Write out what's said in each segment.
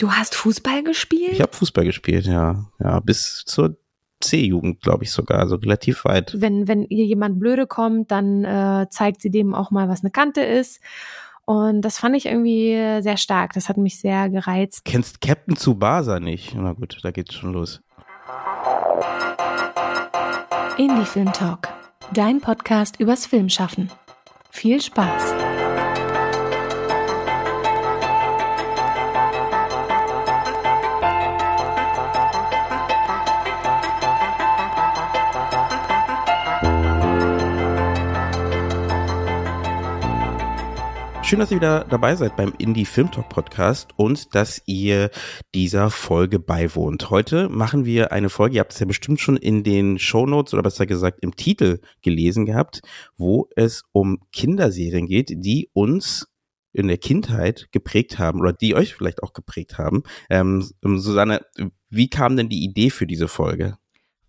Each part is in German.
Du hast Fußball gespielt? Ich habe Fußball gespielt, ja. Ja, bis zur C-Jugend, glaube ich sogar, also relativ weit. Wenn, wenn ihr jemand blöde kommt, dann äh, zeigt sie dem auch mal, was eine Kante ist. Und das fand ich irgendwie sehr stark. Das hat mich sehr gereizt. Kennst Captain Tsubasa nicht? Na gut, da geht's schon los. Indie Film Talk, dein Podcast übers Filmschaffen. Viel Spaß! Schön, dass ihr wieder dabei seid beim Indie Film Talk Podcast und dass ihr dieser Folge beiwohnt. Heute machen wir eine Folge, ihr habt es ja bestimmt schon in den Show Notes oder besser gesagt im Titel gelesen gehabt, wo es um Kinderserien geht, die uns in der Kindheit geprägt haben oder die euch vielleicht auch geprägt haben. Ähm, Susanne, wie kam denn die Idee für diese Folge?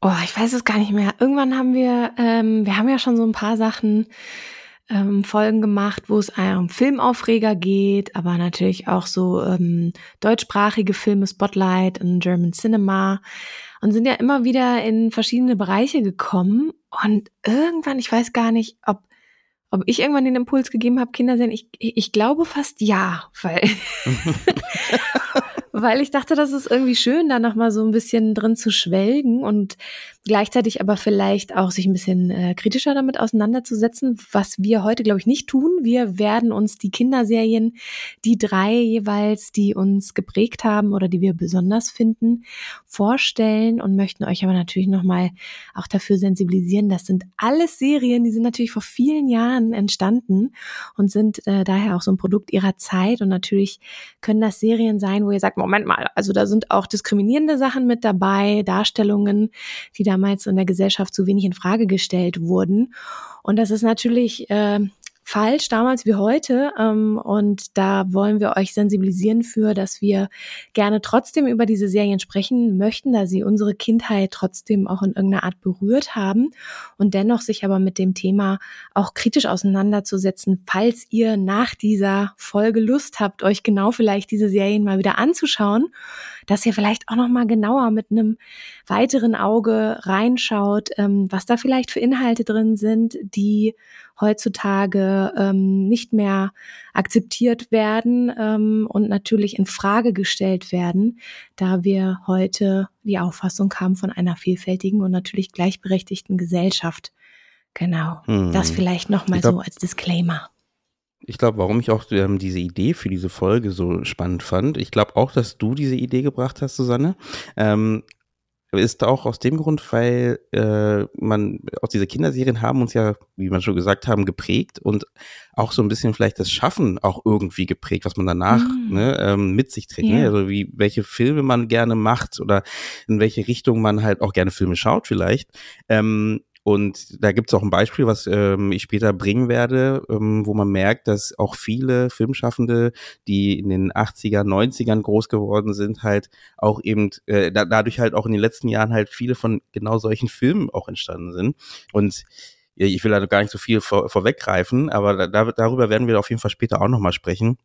Oh, ich weiß es gar nicht mehr. Irgendwann haben wir, ähm, wir haben ja schon so ein paar Sachen ähm, Folgen gemacht, wo es um Filmaufreger geht, aber natürlich auch so ähm, deutschsprachige Filme, Spotlight und German Cinema. Und sind ja immer wieder in verschiedene Bereiche gekommen. Und irgendwann, ich weiß gar nicht, ob ob ich irgendwann den Impuls gegeben habe, Kinder sehen, ich, ich glaube fast ja, weil weil ich dachte, das ist irgendwie schön, da nochmal so ein bisschen drin zu schwelgen und gleichzeitig aber vielleicht auch sich ein bisschen äh, kritischer damit auseinanderzusetzen, was wir heute, glaube ich, nicht tun. Wir werden uns die Kinderserien, die drei jeweils, die uns geprägt haben oder die wir besonders finden, vorstellen und möchten euch aber natürlich nochmal auch dafür sensibilisieren. Das sind alles Serien, die sind natürlich vor vielen Jahren entstanden und sind äh, daher auch so ein Produkt ihrer Zeit und natürlich können das Serien sein, wo ihr sagt, Moment mal, also da sind auch diskriminierende Sachen mit dabei, Darstellungen, die damals in der Gesellschaft zu wenig in Frage gestellt wurden. Und das ist natürlich äh, falsch damals wie heute. Ähm, und da wollen wir euch sensibilisieren für, dass wir gerne trotzdem über diese Serien sprechen möchten, da sie unsere Kindheit trotzdem auch in irgendeiner Art berührt haben und dennoch sich aber mit dem Thema auch kritisch auseinanderzusetzen, falls ihr nach dieser Folge Lust habt, euch genau vielleicht diese Serien mal wieder anzuschauen, dass ihr vielleicht auch noch mal genauer mit einem weiteren Auge reinschaut, ähm, was da vielleicht für Inhalte drin sind, die heutzutage ähm, nicht mehr akzeptiert werden ähm, und natürlich in Frage gestellt werden, da wir heute die Auffassung haben von einer vielfältigen und natürlich gleichberechtigten Gesellschaft. Genau. Hm. Das vielleicht nochmal so als Disclaimer. Ich glaube, warum ich auch ähm, diese Idee für diese Folge so spannend fand. Ich glaube auch, dass du diese Idee gebracht hast, Susanne. Ähm, ist auch aus dem Grund, weil äh, man aus diese Kinderserien haben uns ja, wie man schon gesagt haben, geprägt und auch so ein bisschen vielleicht das Schaffen auch irgendwie geprägt, was man danach mm. ne, ähm, mit sich trägt. Yeah. Ne? Also wie welche Filme man gerne macht oder in welche Richtung man halt auch gerne Filme schaut vielleicht. Ähm, und da gibt es auch ein Beispiel, was ähm, ich später bringen werde, ähm, wo man merkt, dass auch viele Filmschaffende, die in den 80er, 90ern groß geworden sind, halt auch eben äh, da, dadurch halt auch in den letzten Jahren halt viele von genau solchen Filmen auch entstanden sind. Und ich will da gar nicht so viel vor, vorweggreifen, aber da, darüber werden wir auf jeden Fall später auch nochmal sprechen.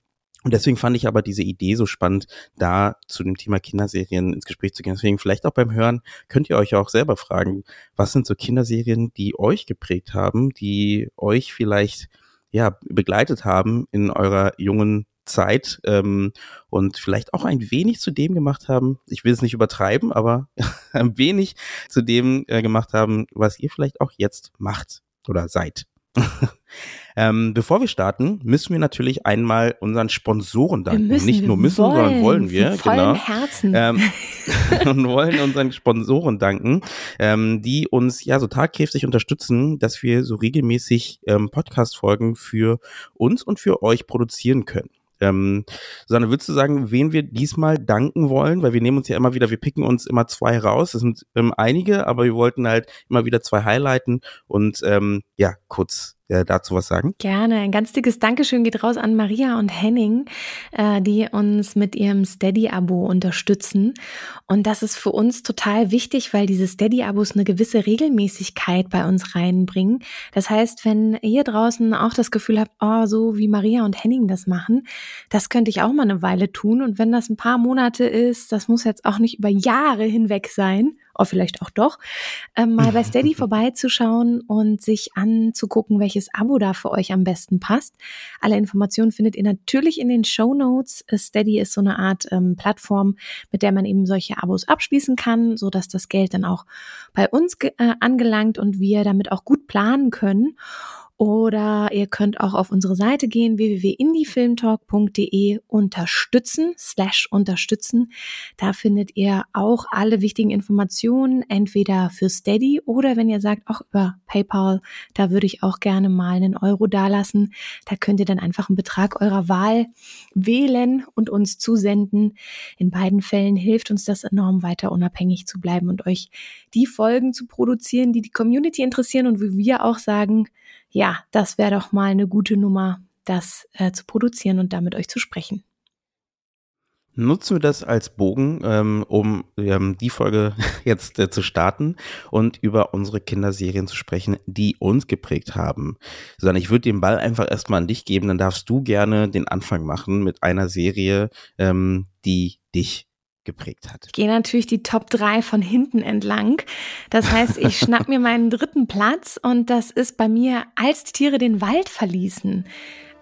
Und deswegen fand ich aber diese Idee so spannend, da zu dem Thema Kinderserien ins Gespräch zu gehen. Deswegen vielleicht auch beim Hören könnt ihr euch auch selber fragen, was sind so Kinderserien, die euch geprägt haben, die euch vielleicht ja begleitet haben in eurer jungen Zeit ähm, und vielleicht auch ein wenig zu dem gemacht haben, ich will es nicht übertreiben, aber ein wenig zu dem äh, gemacht haben, was ihr vielleicht auch jetzt macht oder seid. ähm, bevor wir starten, müssen wir natürlich einmal unseren Sponsoren danken. Müssen, Nicht nur müssen, wollen, sondern wollen wir. Genau. Herzen. Ähm, und wollen unseren Sponsoren danken, ähm, die uns ja so tagkräftig unterstützen, dass wir so regelmäßig ähm, Podcast-Folgen für uns und für euch produzieren können. Ähm, Susanne, würdest du sagen, wen wir diesmal danken wollen? Weil wir nehmen uns ja immer wieder, wir picken uns immer zwei raus. Das sind ähm, einige, aber wir wollten halt immer wieder zwei highlighten und ähm, ja, kurz äh, dazu was sagen? Gerne. Ein ganz dickes Dankeschön geht raus an Maria und Henning, äh, die uns mit ihrem Steady-Abo unterstützen. Und das ist für uns total wichtig, weil diese Steady-Abos eine gewisse Regelmäßigkeit bei uns reinbringen. Das heißt, wenn ihr draußen auch das Gefühl habt, oh, so wie Maria und Henning das machen, das könnte ich auch mal eine Weile tun. Und wenn das ein paar Monate ist, das muss jetzt auch nicht über Jahre hinweg sein, oder vielleicht auch doch, ähm, mal bei Steady vorbeizuschauen und sich anzugucken, welches Abo da für euch am besten passt. Alle Informationen findet ihr natürlich in den Show Notes. Steady ist so eine Art ähm, Plattform, mit der man eben solche Abos abschließen kann, so dass das Geld dann auch bei uns äh, angelangt und wir damit auch gut planen können. Oder ihr könnt auch auf unsere Seite gehen, www.indiefilmtalk.de unterstützen, slash unterstützen. Da findet ihr auch alle wichtigen Informationen, entweder für Steady oder wenn ihr sagt, auch über PayPal, da würde ich auch gerne mal einen Euro dalassen. Da könnt ihr dann einfach einen Betrag eurer Wahl wählen und uns zusenden. In beiden Fällen hilft uns das enorm weiter unabhängig zu bleiben und euch die Folgen zu produzieren, die die Community interessieren und wie wir auch sagen, ja, das wäre doch mal eine gute Nummer, das äh, zu produzieren und damit euch zu sprechen. Nutzen wir das als Bogen, ähm, um ähm, die Folge jetzt äh, zu starten und über unsere Kinderserien zu sprechen, die uns geprägt haben. Sondern ich würde den Ball einfach erstmal an dich geben, dann darfst du gerne den Anfang machen mit einer Serie, ähm, die dich geprägt hat. Ich gehe natürlich die Top 3 von hinten entlang. Das heißt, ich schnapp mir meinen dritten Platz und das ist bei mir, als die Tiere den Wald verließen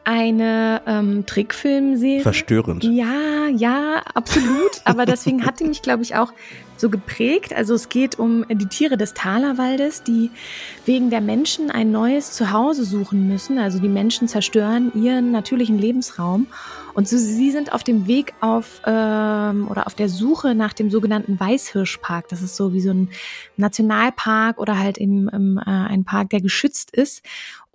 eine ähm, Trickfilmserie. Verstörend. Ja, ja, absolut. Aber deswegen hat die mich, glaube ich, auch so geprägt. Also es geht um die Tiere des Talerwaldes, die wegen der Menschen ein neues Zuhause suchen müssen. Also die Menschen zerstören ihren natürlichen Lebensraum. Und so, sie sind auf dem Weg auf ähm, oder auf der Suche nach dem sogenannten Weißhirschpark. Das ist so wie so ein Nationalpark oder halt eben ähm, äh, ein Park, der geschützt ist.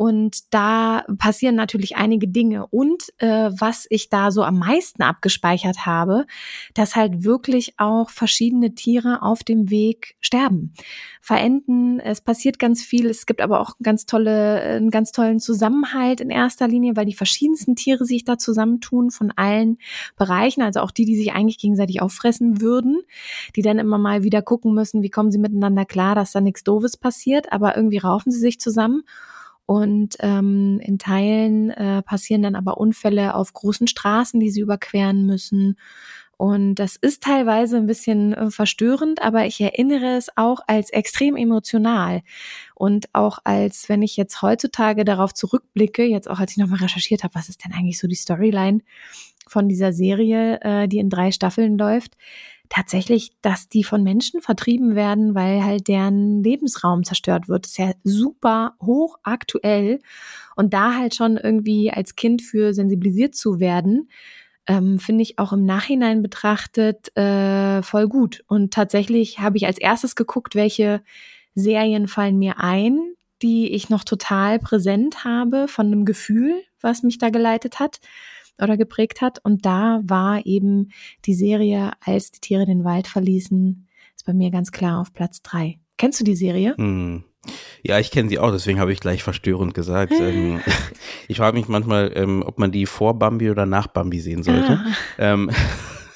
Und da passieren natürlich einige Dinge. Und äh, was ich da so am meisten abgespeichert habe, dass halt wirklich auch verschiedene Tiere auf dem Weg sterben, verenden. Es passiert ganz viel. Es gibt aber auch ganz tolle, einen ganz tollen Zusammenhalt in erster Linie, weil die verschiedensten Tiere sich da zusammentun von allen Bereichen. Also auch die, die sich eigentlich gegenseitig auffressen würden, die dann immer mal wieder gucken müssen, wie kommen sie miteinander klar, dass da nichts Doofes passiert. Aber irgendwie raufen sie sich zusammen. Und ähm, in Teilen äh, passieren dann aber Unfälle auf großen Straßen, die sie überqueren müssen. Und das ist teilweise ein bisschen äh, verstörend, aber ich erinnere es auch als extrem emotional. Und auch als, wenn ich jetzt heutzutage darauf zurückblicke, jetzt auch als ich nochmal recherchiert habe, was ist denn eigentlich so die Storyline von dieser Serie, äh, die in drei Staffeln läuft, tatsächlich, dass die von Menschen vertrieben werden, weil halt deren Lebensraum zerstört wird. Das ist ja super hoch aktuell. Und da halt schon irgendwie als Kind für sensibilisiert zu werden, ähm, finde ich auch im Nachhinein betrachtet äh, voll gut. Und tatsächlich habe ich als erstes geguckt, welche Serien fallen mir ein, die ich noch total präsent habe von einem Gefühl, was mich da geleitet hat oder geprägt hat. Und da war eben die Serie, als die Tiere den Wald verließen, ist bei mir ganz klar auf Platz drei. Kennst du die Serie? Hm. Ja, ich kenne sie auch, deswegen habe ich gleich verstörend gesagt. ähm, ich frage mich manchmal, ähm, ob man die vor Bambi oder nach Bambi sehen sollte. Ah. Ähm,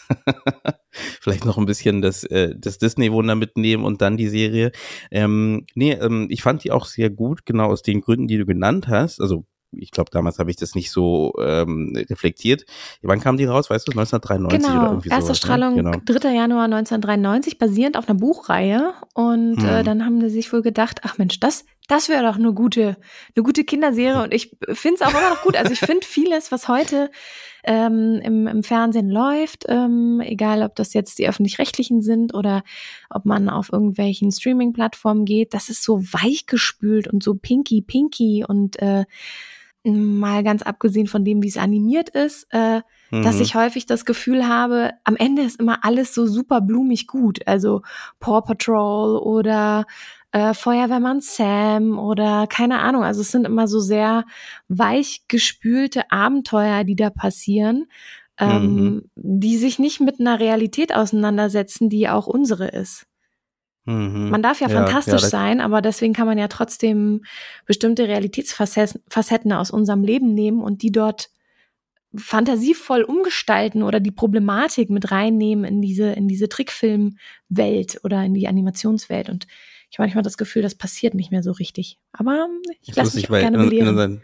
vielleicht noch ein bisschen das, äh, das Disney-Wunder mitnehmen und dann die Serie. Ähm, nee, ähm, ich fand die auch sehr gut, genau aus den Gründen, die du genannt hast. Also ich glaube, damals habe ich das nicht so ähm, reflektiert. Wann kam die raus? Weißt du, 1993 genau, oder irgendwie erste sowas, ne? Strahlung ne? genau. 3. Januar 1993, basierend auf einer Buchreihe. Und hm. äh, dann haben sie sich wohl gedacht, ach Mensch, das, das wäre doch eine gute, eine gute Kinderserie. Und ich finde es auch immer noch gut. Also ich finde vieles, was heute ähm, im, im Fernsehen läuft, ähm, egal ob das jetzt die öffentlich-rechtlichen sind oder ob man auf irgendwelchen Streaming-Plattformen geht, das ist so weichgespült und so pinky pinky und äh, mal ganz abgesehen von dem, wie es animiert ist, äh, mhm. dass ich häufig das Gefühl habe, am Ende ist immer alles so super blumig gut. Also Paw Patrol oder äh, Feuerwehrmann Sam oder keine Ahnung. Also es sind immer so sehr weich gespülte Abenteuer, die da passieren, ähm, mhm. die sich nicht mit einer Realität auseinandersetzen, die auch unsere ist. Mhm. Man darf ja, ja fantastisch ja, sein, aber deswegen kann man ja trotzdem bestimmte Realitätsfacetten aus unserem Leben nehmen und die dort fantasievoll umgestalten oder die Problematik mit reinnehmen in diese, in diese Trickfilmwelt oder in die Animationswelt. Und ich habe manchmal das Gefühl, das passiert nicht mehr so richtig. Aber ich lasse mich auch gerne belehren. In unseren,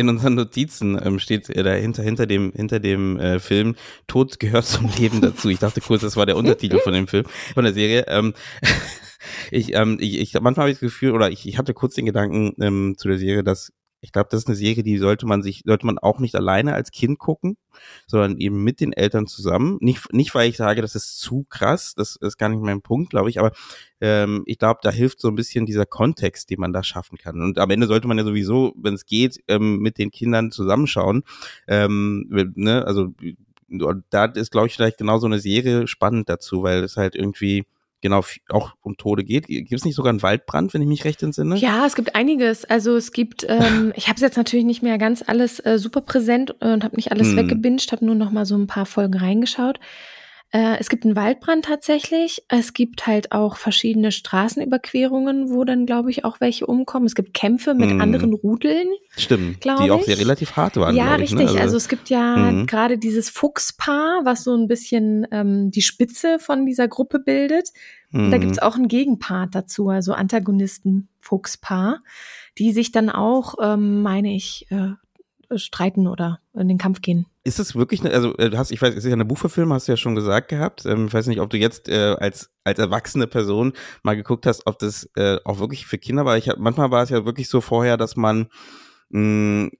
in unseren Notizen ähm, steht äh, dahinter hinter dem hinter dem äh, Film Tod gehört zum Leben dazu. Ich dachte kurz, das war der Untertitel von dem Film von der Serie. Ähm, ich, ähm, ich, ich manchmal habe ich das Gefühl oder ich, ich hatte kurz den Gedanken ähm, zu der Serie, dass ich glaube, das ist eine Serie, die sollte man sich, sollte man auch nicht alleine als Kind gucken, sondern eben mit den Eltern zusammen. Nicht, nicht weil ich sage, das ist zu krass, das ist gar nicht mein Punkt, glaube ich, aber ähm, ich glaube, da hilft so ein bisschen dieser Kontext, den man da schaffen kann. Und am Ende sollte man ja sowieso, wenn es geht, ähm, mit den Kindern zusammenschauen. Ähm, ne? Also da ist, glaube ich, vielleicht genau so eine Serie spannend dazu, weil es halt irgendwie genau auch um Tode geht. Gibt es nicht sogar einen Waldbrand, wenn ich mich recht entsinne? Ja, es gibt einiges. Also es gibt, ähm, ich habe es jetzt natürlich nicht mehr ganz alles äh, super präsent und habe nicht alles hm. weggebinged, habe nur noch mal so ein paar Folgen reingeschaut. Äh, es gibt einen Waldbrand tatsächlich. Es gibt halt auch verschiedene Straßenüberquerungen, wo dann, glaube ich, auch welche umkommen. Es gibt Kämpfe mit mm. anderen Rudeln. Stimmt, die auch sehr relativ hart waren. Ja, ich, richtig. Ne? Also, also, es gibt ja mm. gerade dieses Fuchspaar, was so ein bisschen ähm, die Spitze von dieser Gruppe bildet. Mm. Da mhm. gibt's auch einen Gegenpart dazu, also Antagonisten-Fuchspaar, die sich dann auch, ähm, meine ich, äh, streiten oder in den Kampf gehen. Ist es wirklich, eine, also äh, hast, ich weiß, es ist ja eine Buchverfilmung, hast du ja schon gesagt gehabt. Ähm, ich weiß nicht, ob du jetzt äh, als als erwachsene Person mal geguckt hast, ob das äh, auch wirklich für Kinder war. Ich hab, manchmal war es ja wirklich so vorher, dass man mh, äh,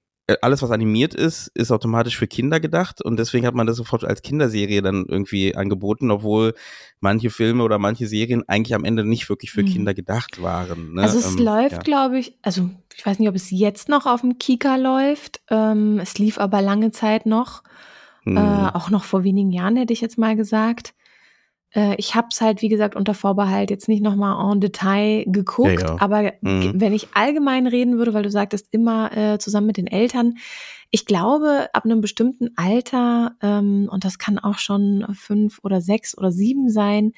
alles, was animiert ist, ist automatisch für Kinder gedacht und deswegen hat man das sofort als Kinderserie dann irgendwie angeboten, obwohl manche Filme oder manche Serien eigentlich am Ende nicht wirklich für mhm. Kinder gedacht waren. Ne? Also es ähm, läuft, ja. glaube ich, also ich weiß nicht, ob es jetzt noch auf dem Kika läuft. Ähm, es lief aber lange Zeit noch, mhm. äh, auch noch vor wenigen Jahren hätte ich jetzt mal gesagt. Äh, ich habe es halt, wie gesagt, unter Vorbehalt jetzt nicht nochmal en Detail geguckt, ja, ja. aber mhm. wenn ich allgemein reden würde, weil du sagtest, immer äh, zusammen mit den Eltern, ich glaube, ab einem bestimmten Alter, ähm, und das kann auch schon fünf oder sechs oder sieben sein,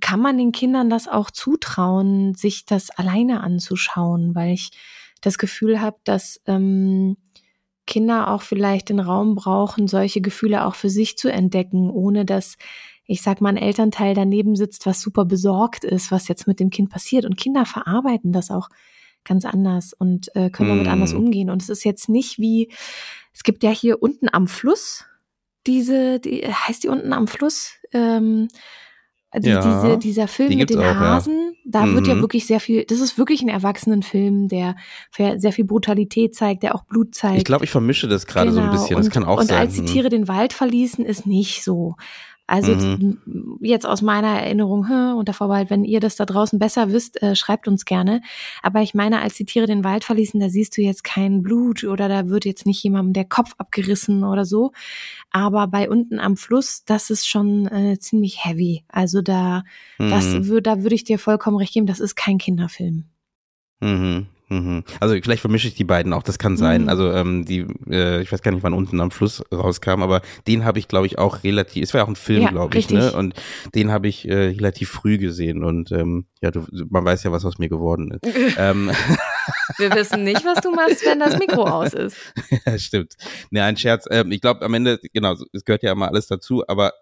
kann man den Kindern das auch zutrauen, sich das alleine anzuschauen, weil ich das Gefühl habe, dass ähm, Kinder auch vielleicht den Raum brauchen, solche Gefühle auch für sich zu entdecken, ohne dass ich sag mal, ein Elternteil daneben sitzt, was super besorgt ist, was jetzt mit dem Kind passiert. Und Kinder verarbeiten das auch ganz anders und äh, können damit mm. anders umgehen. Und es ist jetzt nicht wie, es gibt ja hier unten am Fluss diese, die, heißt die unten am Fluss, ähm, die, ja, diese, dieser Film die mit den auch, Hasen, ja. da mhm. wird ja mhm. wirklich sehr viel, das ist wirklich ein Erwachsenenfilm, der sehr viel Brutalität zeigt, der auch Blut zeigt. Ich glaube, ich vermische das gerade genau. so ein genau. bisschen, das und, kann auch und sein. Und als die mhm. Tiere den Wald verließen, ist nicht so. Also mhm. jetzt aus meiner Erinnerung, unter Vorbehalt, wenn ihr das da draußen besser wisst, äh, schreibt uns gerne. Aber ich meine, als die Tiere den Wald verließen, da siehst du jetzt kein Blut oder da wird jetzt nicht jemandem der Kopf abgerissen oder so. Aber bei unten am Fluss, das ist schon äh, ziemlich heavy. Also da, mhm. das, da würde ich dir vollkommen recht geben, das ist kein Kinderfilm. Mhm. Mhm. Also vielleicht vermische ich die beiden auch, das kann sein. Mhm. Also ähm, die, äh, ich weiß gar nicht, wann unten am Fluss rauskam, aber den habe ich, glaube ich, auch relativ, es war ja auch ein Film, ja, glaube ich, ne? Und den habe ich äh, relativ früh gesehen und ähm, ja, du, man weiß ja, was aus mir geworden ist. ähm. Wir wissen nicht, was du machst, wenn das Mikro aus ist. ja, stimmt. Ne, ein Scherz. Ähm, ich glaube, am Ende, genau, es gehört ja immer alles dazu, aber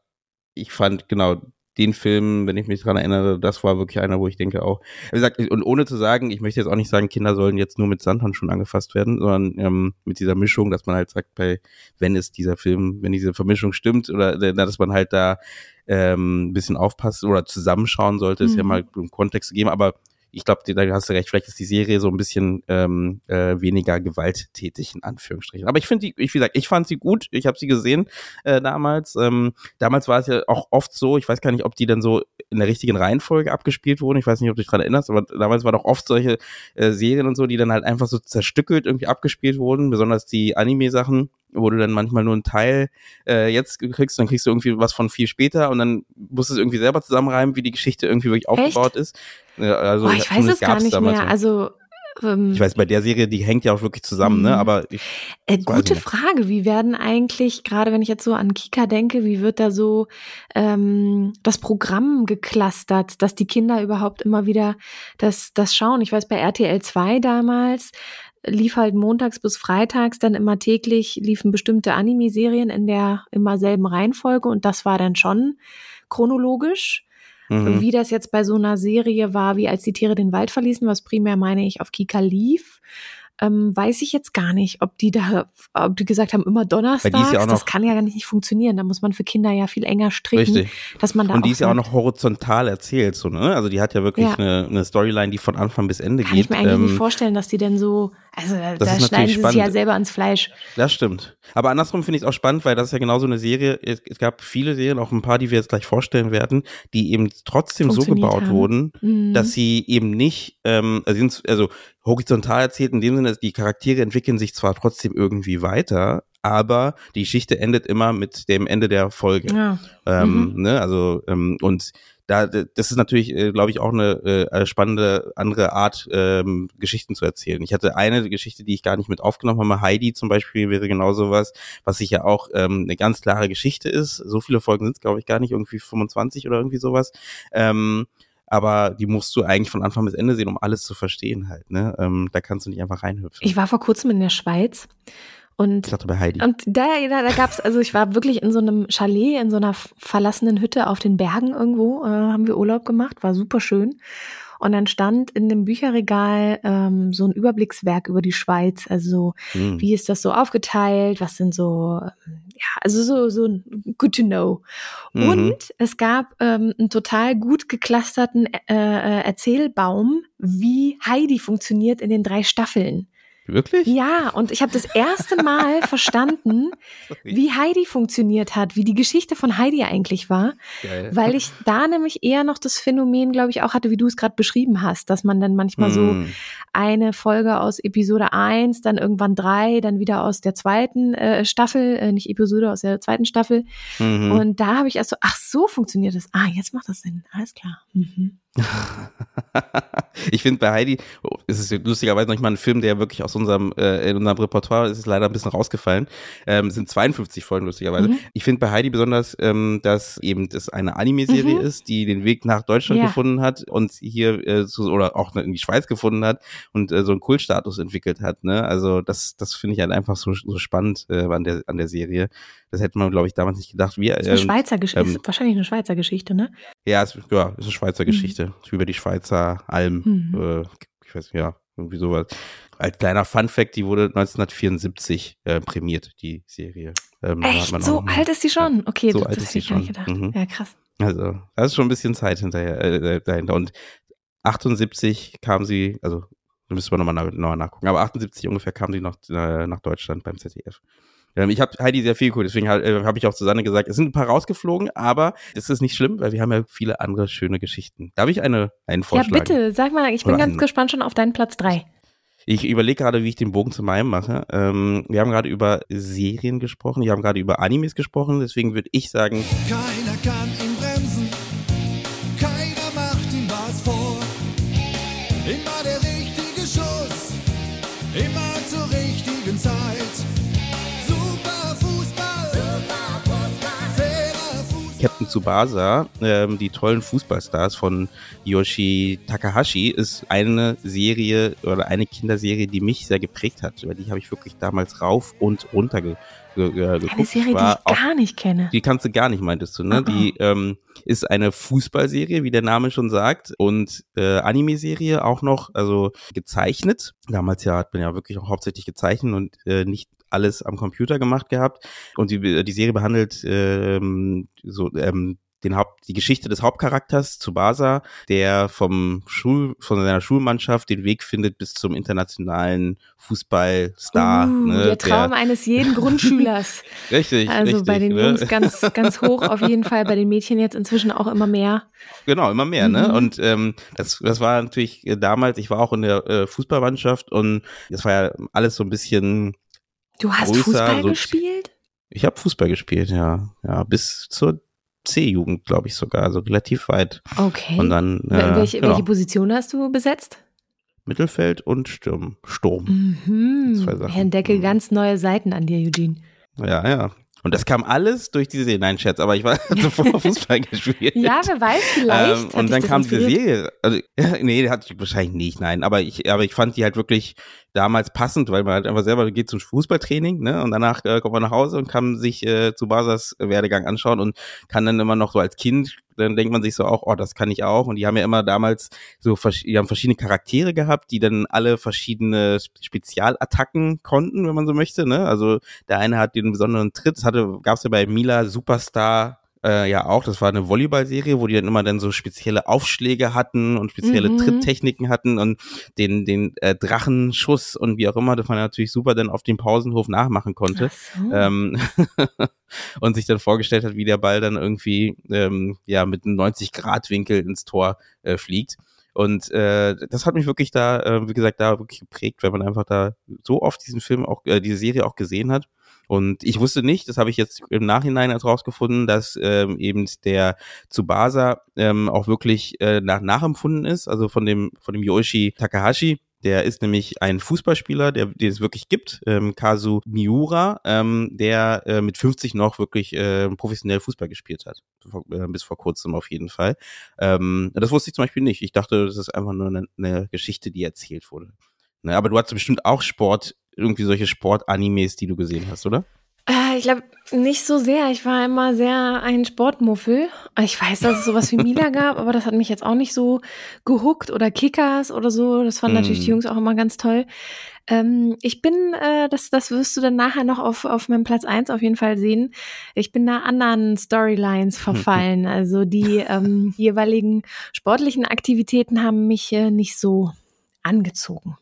ich fand, genau, den Film, wenn ich mich dran erinnere, das war wirklich einer, wo ich denke auch, wie gesagt, und ohne zu sagen, ich möchte jetzt auch nicht sagen, Kinder sollen jetzt nur mit Sandhandschuhen angefasst werden, sondern ähm, mit dieser Mischung, dass man halt sagt, bei, wenn es dieser Film, wenn diese Vermischung stimmt oder äh, dass man halt da ähm, ein bisschen aufpasst oder zusammenschauen sollte, mhm. ist ja mhm. mal im Kontext zu geben, aber ich glaube, da hast du recht, vielleicht ist die Serie so ein bisschen ähm, äh, weniger gewalttätig in Anführungsstrichen. Aber ich finde die, ich wie gesagt, ich fand sie gut. Ich habe sie gesehen äh, damals. Ähm, damals war es ja auch oft so, ich weiß gar nicht, ob die dann so in der richtigen Reihenfolge abgespielt wurden. Ich weiß nicht, ob du dich daran erinnerst, aber damals waren doch oft solche äh, Serien und so, die dann halt einfach so zerstückelt irgendwie abgespielt wurden, besonders die Anime-Sachen wo du dann manchmal nur einen Teil äh, jetzt kriegst, dann kriegst du irgendwie was von viel später und dann musst du es irgendwie selber zusammenreimen, wie die Geschichte irgendwie wirklich aufgebaut Echt? ist. Ja, also, oh, ich weiß es gar nicht mehr. Also Ähm, ich weiß, bei der Serie, die hängt ja auch wirklich zusammen, ne? Mhm. Aber ich, äh, gute Frage. Wie werden eigentlich, gerade wenn ich jetzt so an Kika denke, wie wird da so ähm, das Programm geklustert, dass die Kinder überhaupt immer wieder das, das schauen? Ich weiß, bei RTL 2 damals lief halt montags bis freitags dann immer täglich liefen bestimmte Anime-Serien in der immer selben Reihenfolge und das war dann schon chronologisch. Mhm. Wie das jetzt bei so einer Serie war, wie als die Tiere den Wald verließen, was primär meine ich auf Kika lief, ähm, weiß ich jetzt gar nicht, ob die da, ob die gesagt haben, immer Donnerstag. Ja das kann ja gar nicht funktionieren. Da muss man für Kinder ja viel enger stricken, richtig. dass man da Und die ist ja auch noch horizontal erzählt, so, ne? Also die hat ja wirklich ja. Eine, eine, Storyline, die von Anfang bis Ende kann geht. Kann ich mir eigentlich ähm, nicht vorstellen, dass die denn so, also da, da schneiden sie sich ja selber ans Fleisch. Das stimmt. Aber andersrum finde ich es auch spannend, weil das ist ja genauso eine Serie, es, es, gab viele Serien, auch ein paar, die wir jetzt gleich vorstellen werden, die eben trotzdem so gebaut haben. wurden, mhm. dass sie eben nicht, ähm, also, also horizontal erzählt in dem Sinne, die Charaktere entwickeln sich zwar trotzdem irgendwie weiter, aber die Geschichte endet immer mit dem Ende der Folge. Ja. Ähm, mhm. ne, also ähm, und da das ist natürlich, äh, glaube ich, auch eine äh, spannende andere Art, ähm, Geschichten zu erzählen. Ich hatte eine Geschichte, die ich gar nicht mit aufgenommen habe. Heidi zum Beispiel wäre genau sowas, was sich ja auch ähm, eine ganz klare Geschichte ist. So viele Folgen sind es, glaube ich, gar nicht, irgendwie 25 oder irgendwie sowas. Ähm, aber die musst du eigentlich von Anfang bis Ende sehen, um alles zu verstehen halt. Ne? Ähm, da kannst du nicht einfach reinhüpfen. Ich war vor kurzem in der Schweiz und, ich dachte bei Heidi. Und da, da, da gab es, also ich war wirklich in so einem Chalet, in so einer verlassenen Hütte auf den Bergen irgendwo, äh, haben wir Urlaub gemacht, war super schön. Und dann stand in dem Bücherregal ähm, so ein Überblickswerk über die Schweiz. Also mhm. wie ist das so aufgeteilt? Was sind so, ja, also so, so good to know. Mhm. Und es gab ähm, einen total gut geclusterten äh, äh Erzählbaum, wie Heidi funktioniert in den drei Staffeln. Wirklich? Ja, und ich habe das erste Mal verstanden, wie Heidi funktioniert hat, wie die Geschichte von Heidi eigentlich war, Geil. weil ich da nämlich eher noch das Phänomen, glaube ich, auch hatte, wie du es gerade beschrieben hast, dass man dann manchmal hm. so eine Folge aus Episode eins, dann irgendwann drei, dann wieder aus der zweiten äh, Staffel, äh, nicht Episode, aus der zweiten Staffel. Mhm. Und da habe ich erst so, ach so funktioniert das. Ah, jetzt macht das Sinn. Alles klar. Mhm. ich finde bei Heidi oh, ist es lustigerweise noch nicht mal ein Film, der wirklich aus unserem äh, in unserem Repertoire ist, ist leider ein bisschen rausgefallen. Ähm, sind 52 Folgen lustigerweise. Mhm. Ich finde bei Heidi besonders, ähm, dass eben das eine Anime-Serie mhm. ist, die den Weg nach Deutschland ja. gefunden hat und hier äh, so, oder auch in die Schweiz gefunden hat und äh, so einen Kultstatus entwickelt hat. Ne? Also das das finde ich halt einfach so, so spannend äh, an der an der Serie. Das hätte man, glaube ich, damals nicht gedacht. Wie, ist, eine ähm, Schweizer Geschichte, ähm, wahrscheinlich eine Schweizer Geschichte, ne? Ja, ist, ja, ist eine Schweizer mhm. Geschichte. Über die Schweizer Alm. Mhm. Äh, ich weiß, ja, irgendwie sowas. Als kleiner Fun-Fact, die wurde 1974 äh, prämiert, die Serie. Ähm, Echt? so alt ist die schon? Ja, okay, so das, ist die schon. Nicht gedacht. Mhm. Ja, krass. Also, das ist schon ein bisschen Zeit hinterher, äh, dahinter. Und 78 kam sie, also da müssen wir nochmal noch nachgucken, aber 78 ungefähr kam sie noch äh, nach Deutschland beim ZDF. Ähm, ich habe Heidi sehr viel geguckt, deswegen äh, habe ich auch Susanne gesagt, es sind ein paar rausgeflogen, aber es ist nicht schlimm, weil wir haben ja viele andere schöne Geschichten. Darf ich eine, einen Vorschlag? Ja, bitte, sag mal, ich bin Oder ganz einen? gespannt schon auf deinen Platz drei. Ich überlege gerade, wie ich den Bogen zu meinem mache. Ähm, wir haben gerade über Serien gesprochen, wir haben gerade über Animes gesprochen, deswegen würde ich sagen. Keiner kann ihn Captain Tsubasa, ähm, die tollen Fußballstars von Yoshi Takahashi, ist eine Serie oder eine Kinderserie, die mich sehr geprägt hat. Über die habe ich wirklich damals rauf und runter ge ge geguckt. Eine Serie, die ich auch, gar nicht kenne. Die kannst du gar nicht, meintest du, ne? -uh. Die ähm, ist eine Fußballserie, wie der Name schon sagt, und äh, Anime-Serie auch noch, also gezeichnet. Damals ja hat man ja wirklich auch hauptsächlich gezeichnet und äh, nicht alles am Computer gemacht gehabt. Und die, die Serie behandelt ähm, so ähm, den Haupt, die Geschichte des Hauptcharakters Tsubasa, der vom Schul, von seiner Schulmannschaft den Weg findet bis zum internationalen Fußballstar. Uh, ne, der Traum der, eines jeden Grundschülers. richtig. Also richtig, bei den ne? Jungs ganz, ganz hoch auf jeden Fall, bei den Mädchen jetzt inzwischen auch immer mehr. Genau, immer mehr, ne? mhm. ne? Und ähm, das, das war natürlich damals, ich war auch in der äh, Fußballmannschaft und das war ja alles so ein bisschen Du hast größer, Fußball so, gespielt? Ich habe Fußball gespielt, ja. Ja, bis zur C-Jugend, glaube ich sogar, also relativ weit. Okay. Und dann. Äh, welche, genau. welche Position hast du besetzt? Mittelfeld und Sturm. Sturm. Mhm. Zwei Sachen. Ich entdecke Mhm. ganz neue Seiten an dir, Eugene. Ja, ja. Und das kam alles durch diese Serie. Nein, Scherz, aber ich war zuvor Fußball gespielt. Ja, wer weiß, vielleicht. Ähm, und dann kam diese inspiriert. Serie. Also, nee, die hatte ich wahrscheinlich nicht, nein. Aber ich, aber ich fand die halt wirklich damals passend, weil man halt einfach selber geht zum Fußballtraining, ne? Und danach äh, kommt man nach Hause und kann sich äh, zu Basas Werdegang anschauen und kann dann immer noch so als Kind, dann denkt man sich so auch, oh, das kann ich auch. Und die haben ja immer damals so, die haben verschiedene Charaktere gehabt, die dann alle verschiedene Spezialattacken konnten, wenn man so möchte, ne? Also der eine hat den besonderen Tritt, hatte, gab's ja bei Mila Superstar äh, ja auch, das war eine Volleyballserie, wo die dann immer dann so spezielle Aufschläge hatten und spezielle Mhm. Tritttechniken hatten und den, den äh, Drachenschuss und wie auch immer, das man natürlich super dann auf dem Pausenhof nachmachen konnte. So. Ähm, und sich dann vorgestellt hat, wie der Ball dann irgendwie ähm, ja mit einem 90-Grad-Winkel ins Tor äh, fliegt. Und äh, das hat mich wirklich da, äh, wie gesagt, da wirklich geprägt, weil man einfach da so oft diesen Film auch, äh, diese Serie auch gesehen hat. Und ich wusste nicht, das habe ich jetzt im Nachhinein erst rausgefunden, dass ähm, eben der Tsubasa ähm, auch wirklich äh, nach, nachempfunden ist, also von dem von dem Yoichi Takahashi. Der ist nämlich ein Fußballspieler, der den es wirklich gibt, ähm, Kazu Miura, ähm, der äh, mit 50 noch wirklich äh, professionell Fußball gespielt hat. Vor, äh, bis vor kurzem auf jeden Fall. Ähm, das wusste ich zum Beispiel nicht. Ich dachte, das ist einfach nur eine, eine Geschichte, die erzählt wurde. Ne, aber du hast bestimmt auch Sport, irgendwie solche Sport-Animes, die du gesehen hast, oder? Äh, ich glaube nicht so sehr. Ich war immer sehr ein Sportmuffel. Ich weiß, dass es sowas wie Mila gab, aber das hat mich jetzt auch nicht so gehuckt oder Kickers oder so. Das fanden Mm. natürlich die Jungs auch immer ganz toll. Ähm, ich bin, äh, das, das wirst du dann nachher noch auf, auf meinem Platz eins auf jeden Fall sehen. Ich bin da anderen Storylines verfallen. Also die ähm, jeweiligen sportlichen Aktivitäten haben mich äh, nicht so angezogen.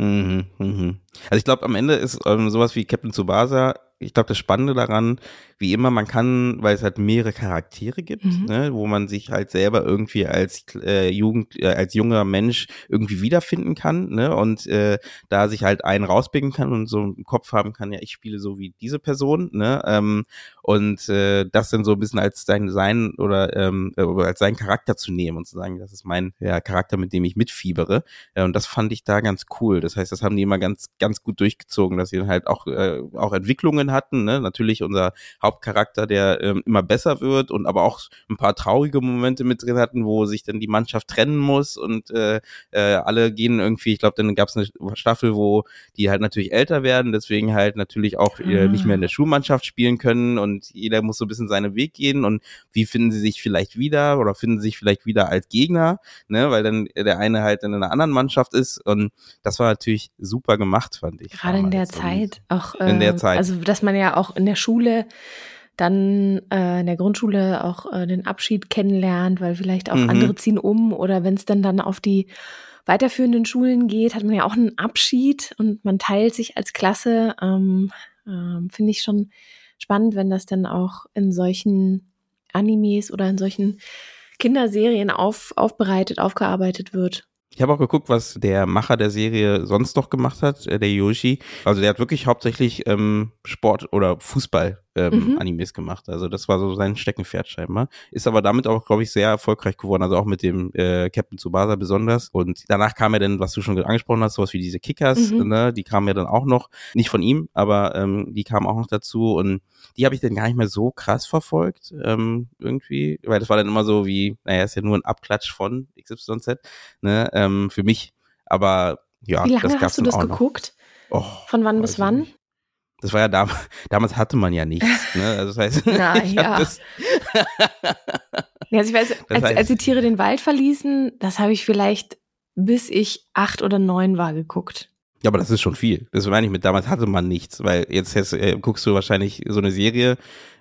Mhm, mhm. Also ich glaube, am Ende ist ähm, sowas wie Captain Tsubasa, ich glaube, das Spannende daran, wie immer, man kann, weil es halt mehrere Charaktere gibt, Mhm. ne, wo man sich halt selber irgendwie als äh, Jugend, äh, als junger Mensch irgendwie wiederfinden kann, ne, und äh, da sich halt einen rauspicken kann und so im Kopf haben kann, ja, ich spiele so wie diese Person, ne, ähm, und äh, das dann so ein bisschen als sein sein oder ähm, äh, als seinen Charakter zu nehmen und zu sagen, das ist mein ja, Charakter, mit dem ich mitfiebere. Ja, und das fand ich da ganz cool. Das heißt, das haben die immer ganz, ganz gut durchgezogen, dass sie dann halt auch, äh, auch Entwicklungen hatten. Ne? Natürlich unser Hauptcharakter, der ähm, immer besser wird und aber auch ein paar traurige Momente mit drin hatten, wo sich dann die Mannschaft trennen muss und äh, äh, alle gehen irgendwie, ich glaube, dann gab es eine Staffel, wo die halt natürlich älter werden, deswegen halt natürlich auch äh, nicht mehr in der Schulmannschaft spielen können und jeder muss so ein bisschen seinen Weg gehen und wie finden sie sich vielleicht wieder oder finden sie sich vielleicht wieder als Gegner, ne, weil dann der eine halt in einer anderen Mannschaft ist und das war natürlich super gemacht, fand ich. Gerade in der damals. Und Zeit. Auch, In der äh, Zeit. Also, dass man ja auch in der Schule dann äh, in der Grundschule auch äh, den Abschied kennenlernt, weil vielleicht auch Mhm. andere ziehen um oder wenn es dann dann auf die weiterführenden Schulen geht, hat man ja auch einen Abschied und man teilt sich als Klasse. Ähm, ähm, Finde ich schon spannend, wenn das dann auch in solchen Animes oder in solchen Kinderserien auf, aufbereitet, aufgearbeitet wird. Ich habe auch geguckt, was der Macher der Serie sonst noch gemacht hat, äh, der Yoshi. Also der hat wirklich hauptsächlich ähm, Sport oder Fußball ähm, Mhm. Animes gemacht. Also das war so sein Steckenpferd scheinbar. Ist aber damit auch, glaube ich, sehr erfolgreich geworden. Also auch mit dem äh, Captain Tsubasa besonders. Und danach kam ja dann, was du schon angesprochen hast, sowas wie diese Kickers, Mhm. ne? Die kamen ja dann auch noch, nicht von ihm, aber ähm, die kamen auch noch dazu. Und die habe ich dann gar nicht mehr so krass verfolgt, ähm, irgendwie. Weil das war dann immer so wie, naja, ist ja nur ein Abklatsch von XYZ, ne? Ähm, für mich. Aber ja, Wie das lange gab's hast du das geguckt? Oh, Von wann bis wann? nicht. Das war ja damals, damals hatte man ja nichts. Ne? Also das heißt, Na ja. das, Ja, also ich weiß, als, heißt- als die Tiere den Wald verließen, das habe ich vielleicht bis ich acht oder neun war geguckt. Ja, aber das ist schon viel. Das meine ich mit damals hatte man nichts, weil jetzt, jetzt äh, guckst du wahrscheinlich so eine Serie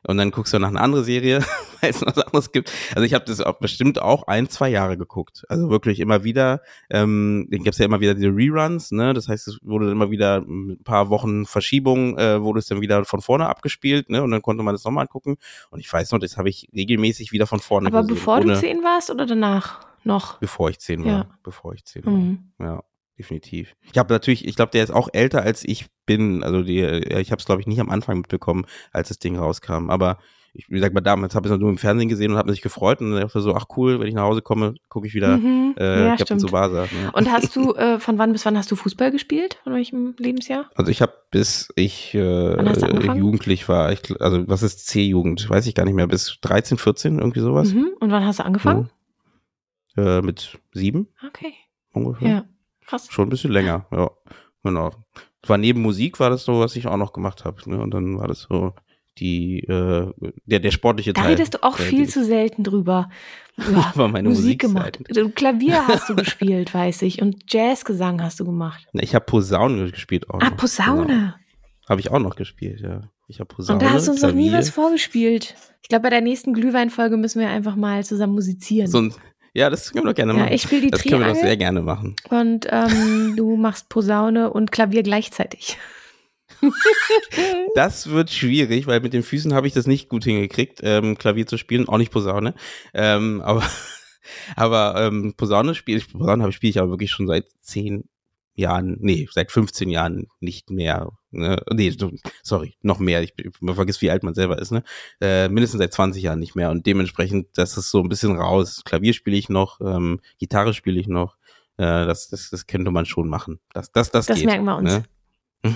und dann guckst du nach einer anderen Serie, weil es noch was anderes gibt. Also ich habe das auch bestimmt auch ein, zwei Jahre geguckt. Also wirklich immer wieder. Ähm, dann gibt's ja immer wieder diese Reruns, ne? Das heißt, es wurde immer wieder ein paar Wochen Verschiebung, äh, wurde es dann wieder von vorne abgespielt, ne? Und dann konnte man das nochmal angucken. Und ich weiß noch, das habe ich regelmäßig wieder von vorne Aber gesehen. bevor du zehn warst oder danach noch? Bevor ich zehn war. Ja. Bevor ich zehn war. Mhm. Ja, definitiv. Ich habe natürlich, ich glaube, der ist auch älter als ich bin. Also die, äh, ich habe es glaube ich nicht am Anfang mitbekommen, als das Ding rauskam. Aber ich, wie gesagt, mal damals habe ich es nur im Fernsehen gesehen und habe mich gefreut und dann dachte so, ach cool, wenn ich nach Hause komme, gucke ich wieder mhm, äh, ja, Captain Tsubasa. Ne? Und hast du, äh, von wann bis wann hast du Fußball gespielt? Von welchem Lebensjahr? Also ich habe bis ich äh, jugendlich war, ich, also was ist C-Jugend? Weiß ich gar nicht mehr, bis 13, 14, irgendwie sowas. Mhm. Und wann hast du angefangen? Mhm. Äh, mit sieben. Okay. Ungefähr. Ja, krass. Schon ein bisschen länger, ja. Genau. War neben Musik war das so, was ich auch noch gemacht habe. Ne? Und dann war das so die äh, der der sportliche Teil. Da redest du auch viel zu selten drüber. Ja, war meine Musik gemacht. Klavier hast du gespielt, weiß ich, und Jazzgesang hast du gemacht. Ich habe Posaune gespielt auch. Ah, Posaune. Genau. Habe ich auch noch gespielt, ja. Ich habe Posaune. Und da hast du uns Klavier. noch nie was vorgespielt. Ich glaube, bei der nächsten Glühweinfolge müssen wir einfach mal zusammen musizieren. So ein, ja, das können wir doch gerne machen. Ja, ich spiele die Das Triangel können wir doch sehr gerne machen. Und ähm, du machst Posaune und Klavier gleichzeitig. das wird schwierig, weil mit den Füßen habe ich das nicht gut hingekriegt, ähm, Klavier zu spielen, auch nicht Posaune. Ähm, aber aber ähm, Posaune spiele ich, Posaune spiele ich aber wirklich schon seit zehn Jahren, nee, seit 15 Jahren nicht mehr. Ne? Nee, sorry, noch mehr. Ich, man vergisst, wie alt man selber ist, ne? Äh, mindestens seit 20 Jahren nicht mehr. Und dementsprechend, das ist so ein bisschen raus. Klavier spiele ich noch, ähm, Gitarre spiele ich noch. Äh, das, das, das könnte man schon machen. Das, das, das, das geht, merken wir uns. Ne?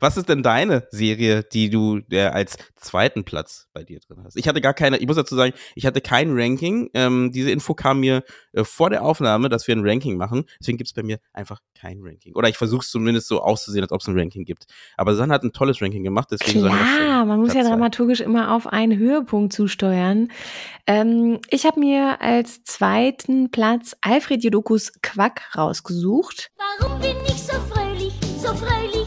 Was ist denn deine Serie, die du äh, als zweiten Platz bei dir drin hast? Ich hatte gar keine, ich muss dazu sagen, ich hatte kein Ranking. Ähm, diese Info kam mir äh, vor der Aufnahme, dass wir ein Ranking machen. Deswegen gibt es bei mir einfach kein Ranking. Oder ich versuche es zumindest so auszusehen, als ob es ein Ranking gibt. Aber Susanne hat ein tolles Ranking gemacht, deswegen Klar, man muss ja dramaturgisch immer auf einen Höhepunkt zusteuern. Ähm, ich habe mir als zweiten Platz Alfred Jodokus Quack rausgesucht. Warum bin ich so fröhlich, so fröhlich, so fröhlich?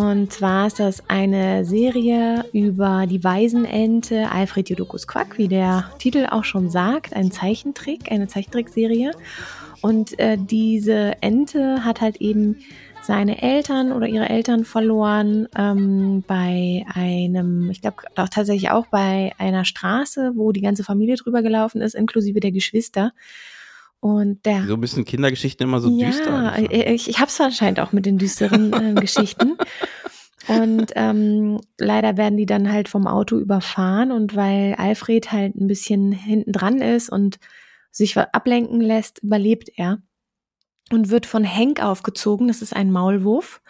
Und zwar ist das eine Serie über die Waisenente Alfred Jodokus Quack, wie der Titel auch schon sagt, ein Zeichentrick, eine Zeichentrickserie. Und äh, diese Ente hat halt eben seine Eltern oder ihre Eltern verloren ähm, bei einem, ich glaube auch tatsächlich auch bei einer Straße, wo die ganze Familie drüber gelaufen ist, inklusive der Geschwister. Und der. So ein bisschen Kindergeschichten immer so ja, düster. Ja, ich, ich habe es anscheinend auch mit den düsteren äh, Geschichten. Und ähm, leider werden die dann halt vom Auto überfahren und weil Alfred halt ein bisschen hinten dran ist und sich ablenken lässt, überlebt er und wird von Henk aufgezogen. Das ist ein Maulwurf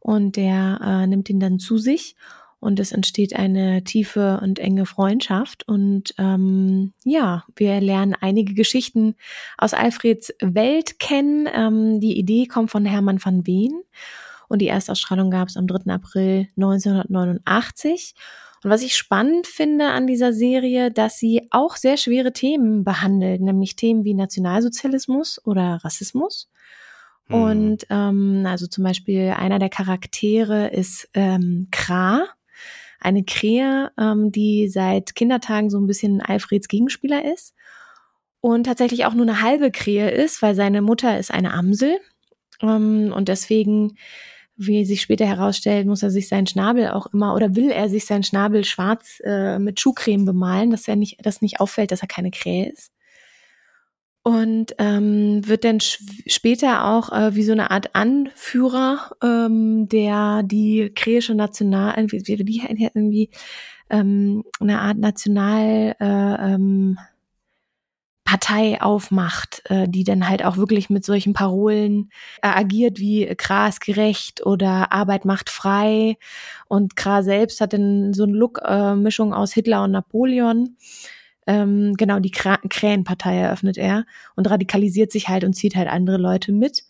und der äh, nimmt ihn dann zu sich und es entsteht eine tiefe und enge Freundschaft. Und ähm, ja, wir lernen einige Geschichten aus Alfreds Welt kennen. Ähm, die Idee kommt von Hermann van Ween und die Erstausstrahlung gab es am 3. April 1989. Und was ich spannend finde an dieser Serie, dass sie auch sehr schwere Themen behandelt, nämlich Themen wie Nationalsozialismus oder Rassismus. Mhm. Und ähm, also zum Beispiel einer der Charaktere ist ähm, Kra, eine Krähe, ähm, die seit Kindertagen so ein bisschen Alfreds Gegenspieler ist und tatsächlich auch nur eine halbe Krähe ist, weil seine Mutter ist eine Amsel. Ähm, und deswegen wie sich später herausstellt, muss er sich seinen Schnabel auch immer oder will er sich seinen Schnabel schwarz äh, mit Schuhcreme bemalen, dass er nicht, dass nicht auffällt, dass er keine Krähe ist und ähm, wird dann später auch äh, wie so eine Art Anführer, ähm, der die kräische National, wie, wie, wie irgendwie ähm, eine Art National äh, ähm, Partei aufmacht, äh, die dann halt auch wirklich mit solchen Parolen äh, agiert wie Gras gerecht oder Arbeit macht frei. Und Gras selbst hat dann so eine Look-Mischung äh, aus Hitler und Napoleon ähm, genau die Kra Krähenpartei eröffnet er und radikalisiert sich halt und zieht halt andere Leute mit.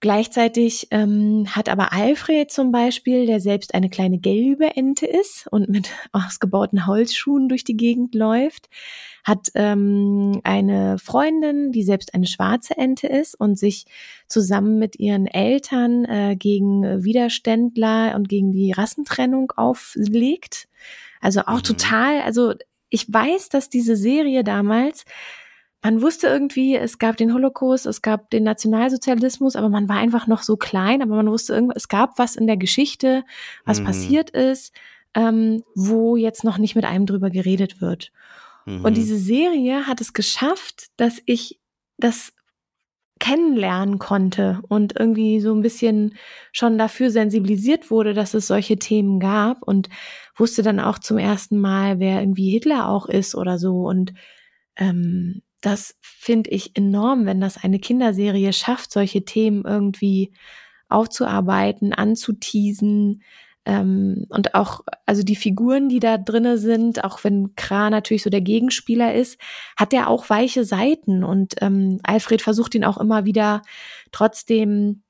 Gleichzeitig ähm, hat aber Alfred zum Beispiel, der selbst eine kleine gelbe Ente ist und mit ausgebauten Holzschuhen durch die Gegend läuft, hat ähm, eine Freundin, die selbst eine schwarze Ente ist und sich zusammen mit ihren Eltern äh, gegen Widerständler und gegen die Rassentrennung auflegt. Also auch mhm. total, also ich weiß, dass diese Serie damals, man wusste irgendwie, es gab den Holocaust, es gab den Nationalsozialismus, aber man war einfach noch so klein, aber man wusste irgendwie, es gab was in der Geschichte, was mhm. passiert ist, ähm, wo jetzt noch nicht mit einem drüber geredet wird. Mhm. Und diese Serie hat es geschafft, dass ich das kennenlernen konnte und irgendwie so ein bisschen schon dafür sensibilisiert wurde, dass es solche Themen gab und wusste dann auch zum ersten Mal, wer irgendwie Hitler auch ist oder so. Und ähm, das finde ich enorm, wenn das eine Kinderserie schafft, solche Themen irgendwie aufzuarbeiten, anzuteasen, ähm, und auch, also die Figuren, die da drinne sind, auch wenn Kra natürlich so der Gegenspieler ist, hat er auch weiche Seiten. Und ähm, Alfred versucht ihn auch immer wieder trotzdem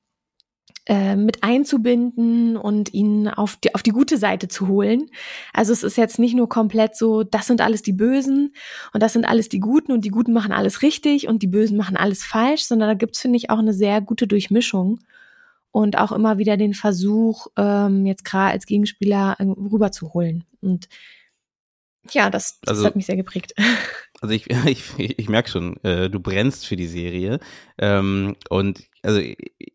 mit einzubinden und ihn auf die, auf die gute Seite zu holen. Also es ist jetzt nicht nur komplett so, das sind alles die Bösen und das sind alles die Guten und die Guten machen alles richtig und die Bösen machen alles falsch, sondern da gibt's finde ich, auch eine sehr gute Durchmischung und auch immer wieder den Versuch, ähm, jetzt gerade als Gegenspieler äh, rüberzuholen. Und ja, das, das Also- hat mich sehr geprägt. Also ich, ich, ich merke schon, äh, du brennst für die Serie. Ähm, und also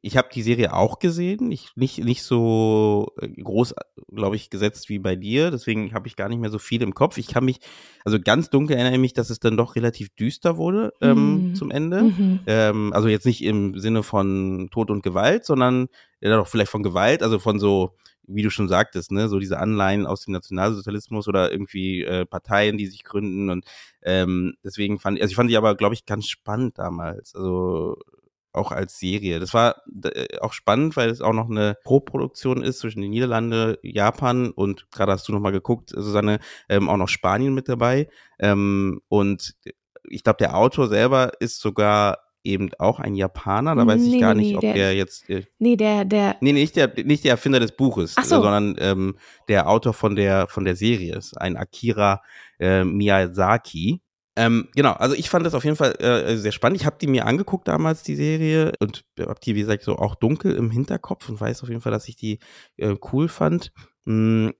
ich, habe die Serie auch gesehen. Ich nicht, nicht so äh, groß, glaube ich, gesetzt wie bei dir. Deswegen habe ich gar nicht mehr so viel im Kopf. Ich kann mich, also ganz dunkel erinnere ich mich, dass es dann doch relativ düster wurde ähm, Mhm. zum Ende. Mhm. Ähm, also jetzt nicht im Sinne von Tod und Gewalt, sondern ja doch vielleicht von Gewalt, also von so, wie du schon sagtest, ne, so diese Anleihen aus dem Nationalsozialismus oder irgendwie äh, Parteien, die sich gründen und ähm, deswegen fand ich, also ich fand die aber, glaube ich, ganz spannend damals. Also auch als Serie. Das war äh, auch spannend, weil es auch noch eine Co-Produktion ist zwischen den Niederlande, Japan und gerade hast du noch mal geguckt, Susanne, ähm, auch noch Spanien mit dabei. Ähm, und ich glaube, der Autor selber ist sogar eben auch ein Japaner. Da weiß ich Nee, gar nee, nicht, ob der- der jetzt äh, Nee, der, der, Nee, nicht der, nicht der Erfinder des Buches, so. sondern ähm, der Autor von der, von der Serie ist ein Akira äh, Miyazaki. Ähm, genau, also ich fand das auf jeden Fall äh, sehr spannend. Ich habe die mir angeguckt damals, die Serie, und habe die, wie gesagt, so auch dunkel im Hinterkopf und weiß auf jeden Fall, dass ich die äh, cool fand. D-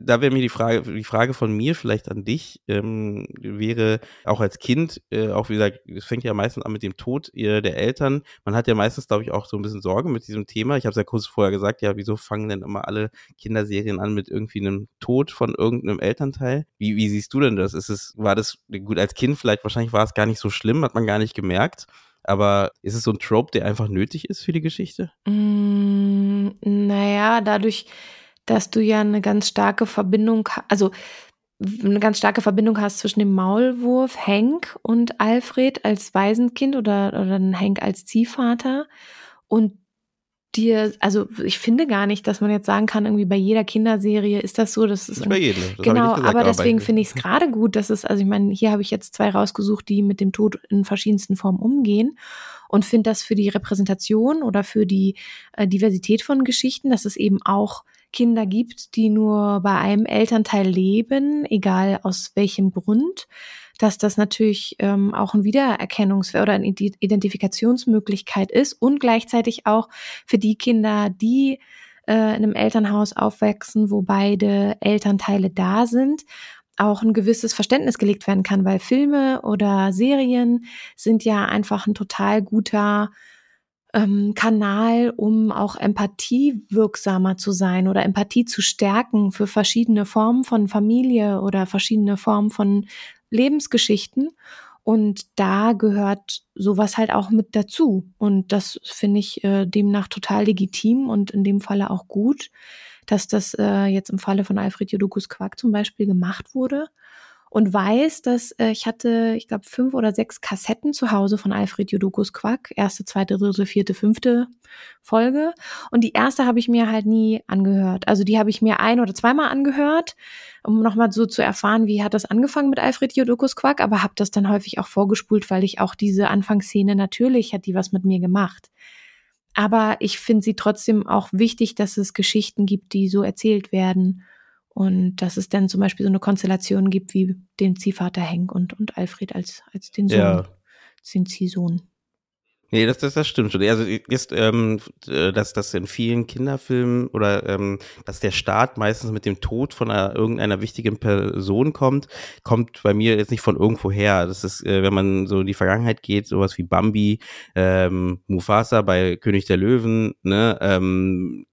da wäre mir die Frage, die Frage von mir vielleicht an dich, ähm, wäre auch als Kind, äh, auch wie gesagt, es fängt ja meistens an mit dem Tod äh, der Eltern. Man hat ja meistens, glaube ich, auch so ein bisschen Sorge mit diesem Thema. Ich habe es ja kurz vorher gesagt, ja, wieso fangen denn immer alle Kinderserien an mit irgendwie einem Tod von irgendeinem Elternteil? Wie, wie siehst du denn das? Ist es, war das, gut, als Kind vielleicht, wahrscheinlich war es gar nicht so schlimm, hat man gar nicht gemerkt. Aber ist es so ein Trope, der einfach nötig ist für die Geschichte? Mm, naja, dadurch, dass du ja eine ganz starke Verbindung, also eine ganz starke Verbindung hast zwischen dem Maulwurf Hank und Alfred als Waisenkind oder, oder dann Hank als Ziehvater und dir, also ich finde gar nicht, dass man jetzt sagen kann, irgendwie bei jeder Kinderserie ist das so, dass es Nicht bei jedem. Das genau, nicht gesagt, aber deswegen finde ich es gerade gut, dass es, also ich meine, hier habe ich jetzt zwei rausgesucht, die mit dem Tod in verschiedensten Formen umgehen und finde das für die Repräsentation oder für die äh, Diversität von Geschichten, dass es eben auch Kinder gibt, die nur bei einem Elternteil leben, egal aus welchem Grund, dass das natürlich ähm, auch ein Wiedererkennungs- oder eine Ide- Identifikationsmöglichkeit ist und gleichzeitig auch für die Kinder, die äh, in einem Elternhaus aufwachsen, wo beide Elternteile da sind, auch ein gewisses Verständnis gelegt werden kann, weil Filme oder Serien sind ja einfach ein total guter ähm, Kanal, um auch Empathie wirksamer zu sein oder Empathie zu stärken für verschiedene Formen von Familie oder verschiedene Formen von Lebensgeschichten. Und da gehört sowas halt auch mit dazu. Und das finde ich äh, demnach total legitim und in dem Falle auch gut, dass das äh, jetzt im Falle von Alfred Jodokus Quark zum Beispiel gemacht wurde. Und weiß, dass äh, ich hatte, ich glaube, fünf oder sechs Kassetten zu Hause von Alfred Jodokus Quack. Erste, zweite, dritte, vierte, fünfte Folge. Und die erste habe ich mir halt nie angehört. Also die habe ich mir ein- oder zweimal angehört, um nochmal so zu erfahren, wie hat das angefangen mit Alfred Jodokus Quack, aber habe das dann häufig auch vorgespult, weil ich auch diese Anfangsszene natürlich hat die was mit mir gemacht. Aber ich finde sie trotzdem auch wichtig, dass es Geschichten gibt, die so erzählt werden. Und dass es dann zum Beispiel so eine Konstellation gibt wie den Ziehvater Henk und, und Alfred als, als den Sohn, Ja. den Ziehsohn. Nee, das, das, das stimmt schon. Also ist, ähm, äh, dass das in vielen Kinderfilmen oder ähm, dass der Start meistens mit dem Tod von einer, irgendeiner wichtigen Person kommt, kommt bei mir jetzt nicht von irgendwo her. Das ist, äh, wenn man so in die Vergangenheit geht, sowas wie Bambi, ähm, Mufasa bei König der Löwen, ne, ähm,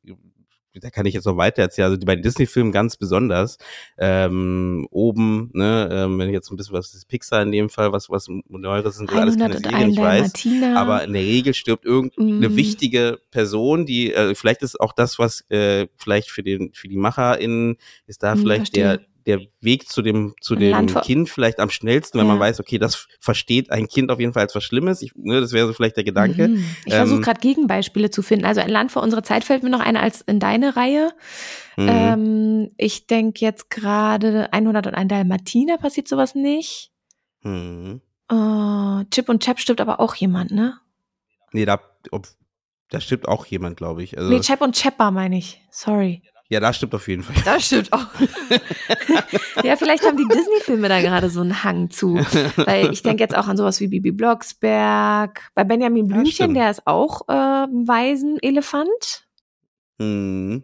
da kann ich jetzt noch weiter erzählen, also bei Disney-Filmen ganz besonders, ähm, oben, ne, ähm, wenn ich jetzt ein bisschen was ist Pixar in dem Fall, was, was Neueres sind, alles keine 101 Serien, ich weiß, Dalmatiner. aber in der Regel stirbt irgendeine Mhm. wichtige Person, die, äh, vielleicht ist auch das, was äh, vielleicht für den, für die MacherInnen ist da Mhm, vielleicht der, verstehe. Der Weg zu dem, zu dem Kind vielleicht am schnellsten, wenn man Ja. weiß, okay, das versteht ein Kind auf jeden Fall als was Schlimmes. Ich, ne, das wäre so vielleicht der Gedanke. Mhm. Ich versuche Ähm, gerade Gegenbeispiele zu finden. Also ein Land vor unserer Zeit fällt mir noch ein als in deine Reihe. Mhm. Ähm, ich denke jetzt gerade 101 Dalmatiner passiert sowas nicht. Mhm. Äh, Chip und Chap stirbt aber auch jemand, ne? Nee, da, ob, da stimmt auch jemand, glaube ich. Also, nee, Chap und Chapper meine ich. Sorry. Ja, da stimmt auf jeden Fall. Das stimmt auch. ja, vielleicht haben die Disney-Filme da gerade so einen Hang zu. Weil ich denke jetzt auch an sowas wie Bibi Blocksberg. Bei Benjamin Ja, Blümchen, stimmt. der ist auch äh, ein Waisenelefant. Mhm.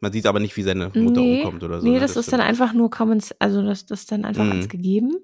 Man sieht aber nicht, wie seine Mutter nee, umkommt oder so. nee, ne? das, ist dann stimmt. einfach nur Commons, also das, das ist dann einfach Mhm. als gegeben.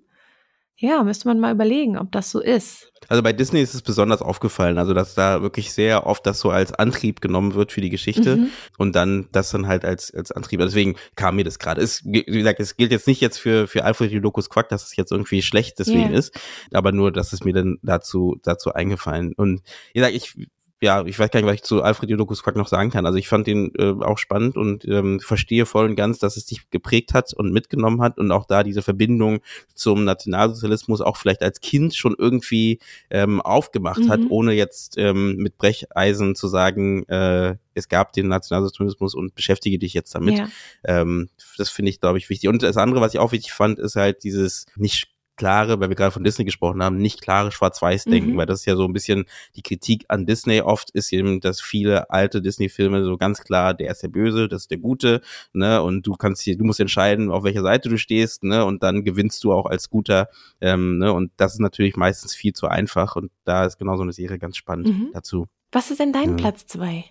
Ja, müsste man mal überlegen, ob das so ist. Also bei Disney ist es besonders aufgefallen, also dass da wirklich sehr oft das so als Antrieb genommen wird für die Geschichte Mhm. und dann das dann halt als als Antrieb. Deswegen kam mir das gerade. Wie gesagt, es gilt jetzt nicht jetzt für für Alfred Judokus Quack, dass es jetzt irgendwie schlecht deswegen Ja. ist, aber nur, dass es mir dann dazu dazu eingefallen. Und wie gesagt, ich ja, ich weiß gar nicht, was ich zu Alfred Judokus Quack noch sagen kann. Also ich fand den äh, auch spannend und ähm, verstehe voll und ganz, dass es dich geprägt hat und mitgenommen hat und auch da diese Verbindung zum Nationalsozialismus auch vielleicht als Kind schon irgendwie ähm, aufgemacht hat, Mhm. ohne jetzt ähm, mit Brecheisen zu sagen, äh, es gab den Nationalsozialismus und beschäftige dich jetzt damit. Ja. Ähm, das finde ich, glaube ich, wichtig. Und das andere, was ich auch wichtig fand, ist halt dieses nicht klare, weil wir gerade von Disney gesprochen haben, nicht klare Schwarz-Weiß-Denken, Mhm. weil das ist ja so ein bisschen die Kritik an Disney oft ist eben, dass viele alte Disney-Filme so ganz klar, der ist der Böse, das ist der Gute, ne, und du kannst hier, du musst entscheiden, auf welcher Seite du stehst, ne, und dann gewinnst du auch als Guter, ähm, ne, und das ist natürlich meistens viel zu einfach und da ist genau so eine Serie ganz spannend Mhm. dazu. Was ist denn dein Ja. Platz zwei?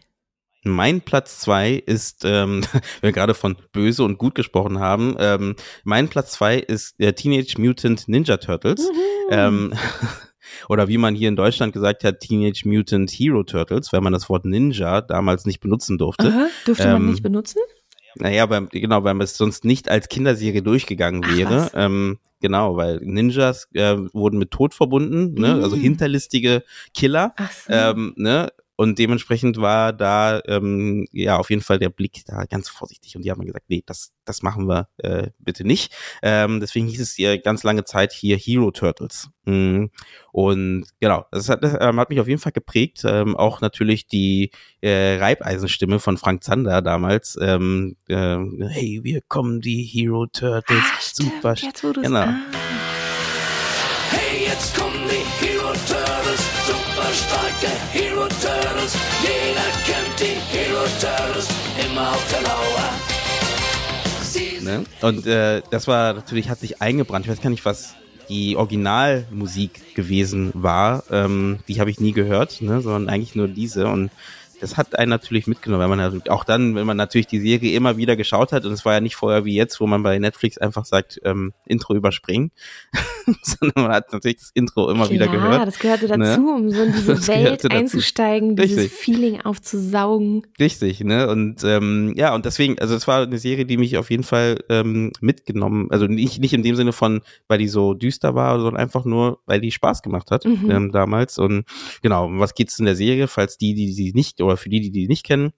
Mein Platz zwei ist, ähm, wenn wir gerade von böse und gut gesprochen haben, ähm, mein Platz zwei ist der Teenage Mutant Ninja Turtles. Mhm. Ähm, oder wie man hier in Deutschland gesagt hat, Teenage Mutant Hero Turtles, weil man das Wort Ninja damals nicht benutzen durfte. Aha, dürfte man ähm, nicht benutzen? Naja, weil, genau, weil es sonst nicht als Kinderserie durchgegangen Ach, wäre. was. Ähm, genau, weil Ninjas äh, wurden mit Tod verbunden, ne? also Mm. hinterlistige Killer. Ach so. Ähm, ne? Und dementsprechend war da ähm, ja auf jeden Fall der Blick da ganz vorsichtig. Und die haben gesagt, nee, das, das machen wir äh, bitte nicht. Ähm, deswegen hieß es hier ganz lange Zeit hier Hero Turtles. Mhm. Und genau, das hat, ähm, hat mich auf jeden Fall geprägt. Ähm, auch natürlich die äh, Reibeisenstimme von Frank Zander damals. Ähm, äh, hey, wir kommen die Hero Turtles. ah, Super. jetzt wo genau. ah. Hey, jetzt kommen die Hero Turtles, super starke Hero Turtles. Jeder kennt die Hero Turtles, immer auf der Lauer. Ne? Und äh, das war natürlich, hat sich eingebrannt. Ich weiß gar nicht, was die Originalmusik gewesen war. Ähm, die habe ich nie gehört, ne? sondern eigentlich nur diese. Und das hat einen natürlich mitgenommen, weil man auch dann, wenn man natürlich die Serie immer wieder geschaut hat, und es war ja nicht vorher wie jetzt, wo man bei Netflix einfach sagt, ähm, Intro überspringen, sondern man hat natürlich das Intro immer wieder ja, gehört. das gehörte dazu, Ne? um so in diese Das Welt einzusteigen, dieses Richtig. Feeling aufzusaugen. Richtig, ne? Und ähm, ja, und deswegen, also es war eine Serie, die mich auf jeden Fall ähm, mitgenommen, also nicht, nicht in dem Sinne von, weil die so düster war, sondern einfach nur, weil die Spaß gemacht hat Mhm. ähm, damals. Und genau, um was geht's in der Serie, falls die, die sie nicht, oder für die, die die nicht kennen,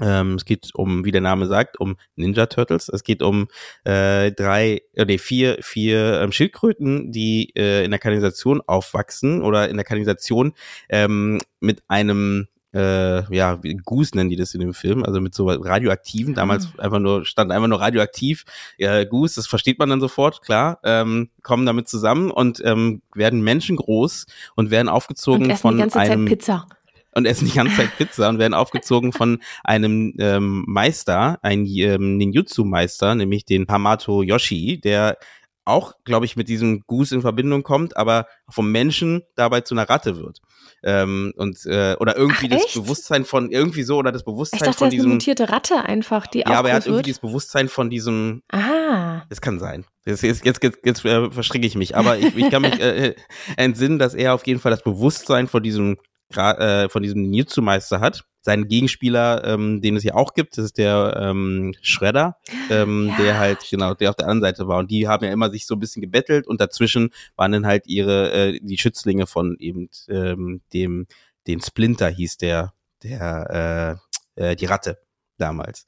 ähm, es geht um, wie der Name sagt, um Ninja Turtles. Es geht um äh, drei, äh, nee, vier, vier ähm, Schildkröten, die äh, in der Kanalisation aufwachsen oder in der Kanalisation ähm, mit einem äh, ja, Goose nennen die das in dem Film, also mit so radioaktiven, damals einfach nur, stand einfach nur radioaktiv, ja, Goose, das versteht man dann sofort, klar, ähm, kommen damit zusammen und ähm, werden menschengroß und werden aufgezogen Und essen von die ganze einem Zeit Pizza. Und essen die ganze Zeit Pizza und werden aufgezogen von einem ähm, Meister, ein ähm, Ninjutsu-Meister, nämlich den Hamato Yoshi, der auch, glaube ich, mit diesem Goose in Verbindung kommt, aber vom Menschen dabei zu einer Ratte wird. Ähm, und äh, oder irgendwie Ach, das? Bewusstsein von irgendwie so oder das Ich Bewusstsein dachte, von ist eine diesem mutierte Ratte einfach, die ja, aber er hat irgendwie wird. dieses Bewusstsein von diesem Ah, das kann sein. Jetzt, jetzt, jetzt, jetzt, jetzt äh, verstricke ich mich. Aber ich, ich kann mich äh, entsinnen, dass er auf jeden Fall das Bewusstsein von diesem, äh, von diesem Ninjutsu-Meister hat. sein Gegenspieler, ähm, den es ja auch gibt, das ist der ähm, Shredder, ähm, Ja, der halt, genau, der auf der anderen Seite war. Und die haben ja immer sich so ein bisschen gebettelt und dazwischen waren dann halt ihre, äh, die Schützlinge von eben ähm, dem, den Splinter hieß der, der, äh, äh, die Ratte damals.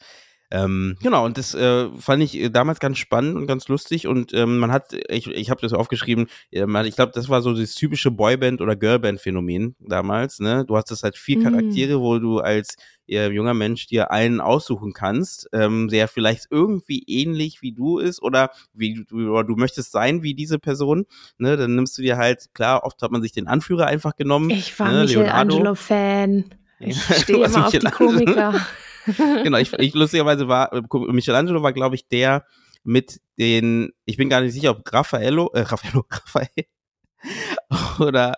Ähm, genau, und das äh, fand ich äh, damals ganz spannend und ganz lustig. Und ähm, man hat, ich, ich habe das aufgeschrieben, äh, man, ich glaube, das war so das typische Boyband- oder Girlband-Phänomen damals. Ne? Du hattest halt vier Mhm. Charaktere, wo du als äh, junger Mensch dir einen aussuchen kannst, ähm, der vielleicht irgendwie ähnlich wie du ist oder wie du, oder du möchtest sein wie diese Person. Ne? Dann nimmst du dir halt, klar, oft hat man sich den Anführer einfach genommen. Ich war ne. Michelangelo-Fan. Ich stehe immer auf die. Komiker. Genau, ich, ich lustigerweise war, äh, Michelangelo war, glaube ich, der mit den, ich bin gar nicht sicher, ob Raffaello, äh, Raffaello, Raphael oder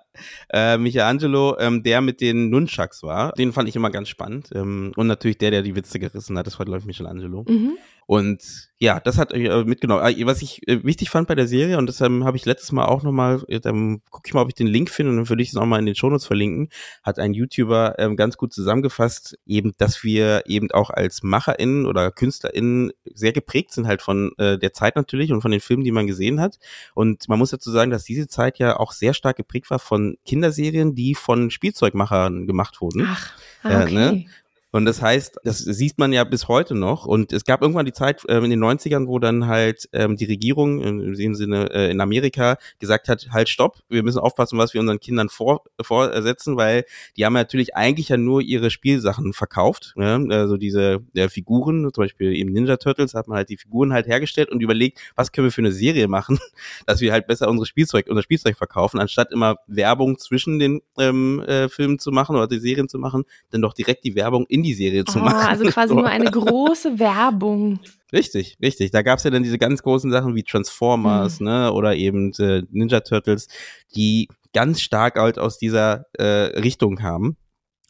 äh, Michelangelo, ähm, der mit den Nunchucks war. Den fand ich immer ganz spannend. Ähm, und natürlich der, der die Witze gerissen hat, das war, glaube ich, Michelangelo. Mhm. Und ja, das hat äh, mitgenommen. Äh, Was ich äh, wichtig fand bei der Serie, und das ähm, habe ich letztes Mal auch nochmal, dann gucke ich mal, ob ich den Link finde und dann würde ich es nochmal in den Shownotes verlinken, hat ein YouTuber ähm, ganz gut zusammengefasst, eben, dass wir eben auch als MacherInnen oder KünstlerInnen sehr geprägt sind halt von äh, der Zeit natürlich und von den Filmen, die man gesehen hat. Und man muss dazu sagen, dass diese Zeit ja auch sehr stark geprägt war von Kinderserien, die von Spielzeugmachern gemacht wurden. Ach, ah, Äh, okay. ne? Und das heißt, das sieht man ja bis heute noch. Und es gab irgendwann die Zeit ähm, in den 90ern, wo dann halt ähm, die Regierung in, in Sinne äh, in Amerika gesagt hat, halt stopp, wir müssen aufpassen, was wir unseren Kindern vor, vorsetzen, weil die haben ja natürlich eigentlich ja nur ihre Spielsachen verkauft. Ne? Also diese äh, Figuren, zum Beispiel eben Ninja Turtles, hat man halt die Figuren halt hergestellt und überlegt, was können wir für eine Serie machen, dass wir halt besser unsere Spielzeug, unser Spielzeug verkaufen, anstatt immer Werbung zwischen den ähm, äh, Filmen zu machen oder die Serien zu machen, dann doch direkt die Werbung in die Serie zu Oh, machen. also quasi So. nur eine große Werbung. Richtig, richtig. Da gab's ja dann diese ganz großen Sachen wie Transformers, ne, oder eben äh, Ninja Turtles, die ganz stark halt aus dieser äh, Richtung kamen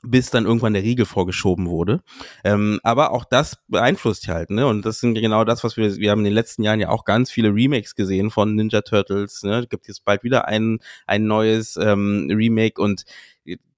bis dann irgendwann der Riegel vorgeschoben wurde. Ähm, aber auch das beeinflusst halt, ne? Und das sind genau das, was wir, wir haben in den letzten Jahren ja auch ganz viele Remakes gesehen von Ninja Turtles. Ne? Es gibt jetzt bald wieder ein, ein neues ähm, Remake und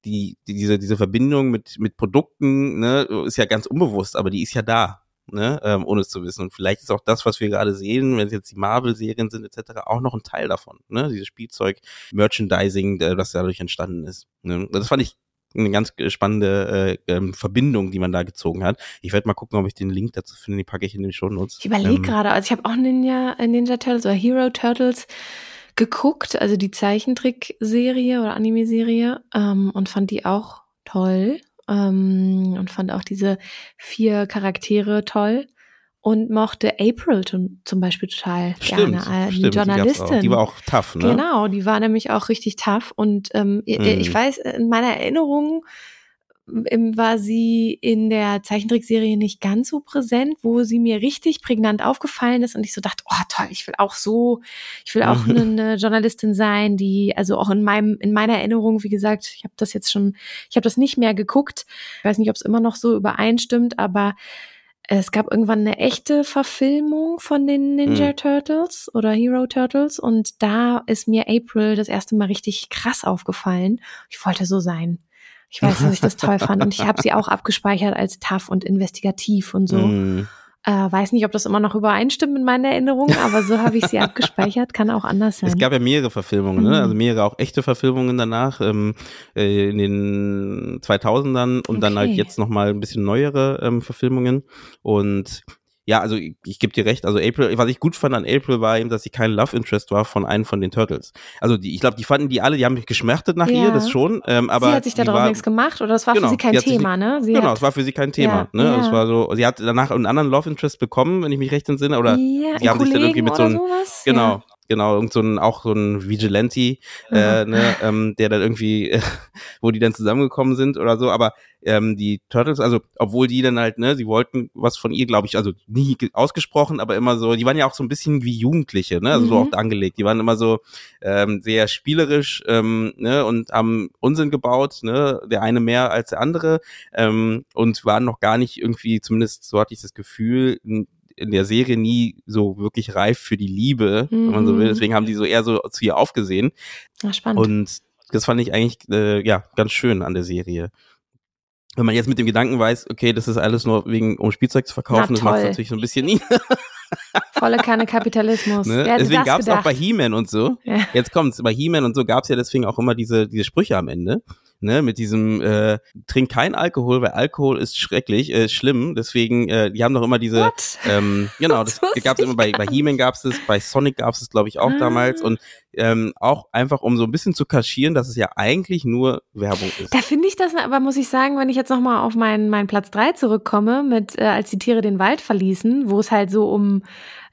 die, die, diese, diese Verbindung mit, mit Produkten, ne, ist ja ganz unbewusst, aber die ist ja da. Ne, ähm, ohne es zu wissen. Und vielleicht ist auch das, was wir gerade sehen, wenn es jetzt die Marvel-Serien sind, etc., auch noch ein Teil davon. Ne? Dieses Spielzeug, Merchandising, äh, das dadurch entstanden ist. Ne? Das fand ich eine ganz spannende äh, ähm, Verbindung, die man da gezogen hat. Ich werde mal gucken, ob ich den Link dazu finde, die packe ich in den Show Notes. Ich überlege Ähm, gerade, also ich habe auch Ninja, äh, Ninja Turtles oder Hero Turtles geguckt, also die Zeichentrickserie oder Anime-Serie ähm, und fand die auch toll ähm, und fand auch diese vier Charaktere toll und mochte April zum, Beispiel total Stimmt, gerne, äh, die stimmt, die, Journalistin. auch. die war auch tough, ne? Genau, die war nämlich auch richtig tough und ähm, Mhm. ich weiß, in meiner Erinnerung war sie in der Zeichentrickserie nicht ganz so präsent, wo sie mir richtig prägnant aufgefallen ist und ich so dachte, oh toll, ich will auch so, ich will auch Mhm. eine, eine Journalistin sein, die also auch in meinem in meiner Erinnerung, wie gesagt, ich habe das jetzt schon, ich habe das nicht mehr geguckt, ich weiß nicht, ob es immer noch so übereinstimmt, aber es gab irgendwann eine echte Verfilmung von den Ninja Mhm. Turtles oder Hero Turtles und da ist mir April das erste Mal richtig krass aufgefallen. Ich wollte so sein. Ich weiß, dass ich das toll fand und ich habe sie auch abgespeichert als tough und investigativ und so. Mhm. Äh, weiß nicht, ob das immer noch übereinstimmt mit meiner Erinnerung, aber so habe ich sie abgespeichert. Kann auch anders sein. Es gab ja mehrere Verfilmungen, Mhm. ne? also mehrere auch echte Verfilmungen danach ähm, äh, in den 2000ern und dann halt Okay. jetzt noch mal ein bisschen neuere ähm, Verfilmungen und ja, also ich, ich gebe dir recht, also April, was ich gut fand an April war eben, dass sie kein Love Interest war von einem von den Turtles. Also die, ich glaube, die fanden die alle, die haben mich geschmachtet nach Ja. ihr, das schon, ähm, aber sie hat sich die darauf war, nichts gemacht oder das war Genau, für sie kein hat sich Thema, ne? Sie Genau, hat, es war für sie kein Thema. Ja, ne? ja. Es war so, sie hat danach einen anderen Love Interest bekommen, wenn ich mich recht entsinne, oder ja, sie haben sich dann irgendwie Kollegen mit so einem-? Genau, genau, irgend so ein, auch so ein Vigilante, Ja. äh, ne, ähm, der dann irgendwie, äh, wo die dann zusammengekommen sind oder so, aber ähm, die Turtles, also obwohl die dann halt, ne, sie wollten was von ihr, glaube ich, also nie ge- ausgesprochen, aber immer so, die waren ja auch so ein bisschen wie Jugendliche, ne, also so Mhm. auch angelegt, die waren immer so ähm, sehr spielerisch, ähm, ne, und haben Unsinn gebaut, ne, der eine mehr als der andere, ähm, und waren noch gar nicht irgendwie, zumindest so hatte ich das Gefühl, in der Serie nie so wirklich reif für die Liebe, wenn man so will. Mhm. Deswegen haben die so eher so zu ihr aufgesehen. Ja, spannend. Und das fand ich eigentlich äh, ja ganz schön an der Serie. wenn man jetzt mit dem Gedanken weiß, okay, das ist alles nur wegen, um Spielzeug zu verkaufen, Na das macht natürlich so ein bisschen nie. Volle Kanne Kapitalismus. Ne? Deswegen das gab es auch bei He-Man und so. Ja. Jetzt kommt's, bei He-Man und so gab es ja deswegen auch immer diese, diese Sprüche am Ende. Ne, mit diesem äh, trink kein Alkohol, weil Alkohol ist schrecklich, äh, schlimm. Deswegen, äh, die haben doch immer diese, What? ähm, genau, das wusste gab es immer bei, bei He-Man gab es es, bei Sonic gab es es, glaube ich, auch Ah. damals. Und ähm, auch einfach, um so ein bisschen zu kaschieren, dass es ja eigentlich nur Werbung ist. Da finde ich das aber, muss ich sagen, wenn ich jetzt nochmal auf meinen, meinen Platz drei zurückkomme, mit äh, als die Tiere den Wald verließen, wo es halt so um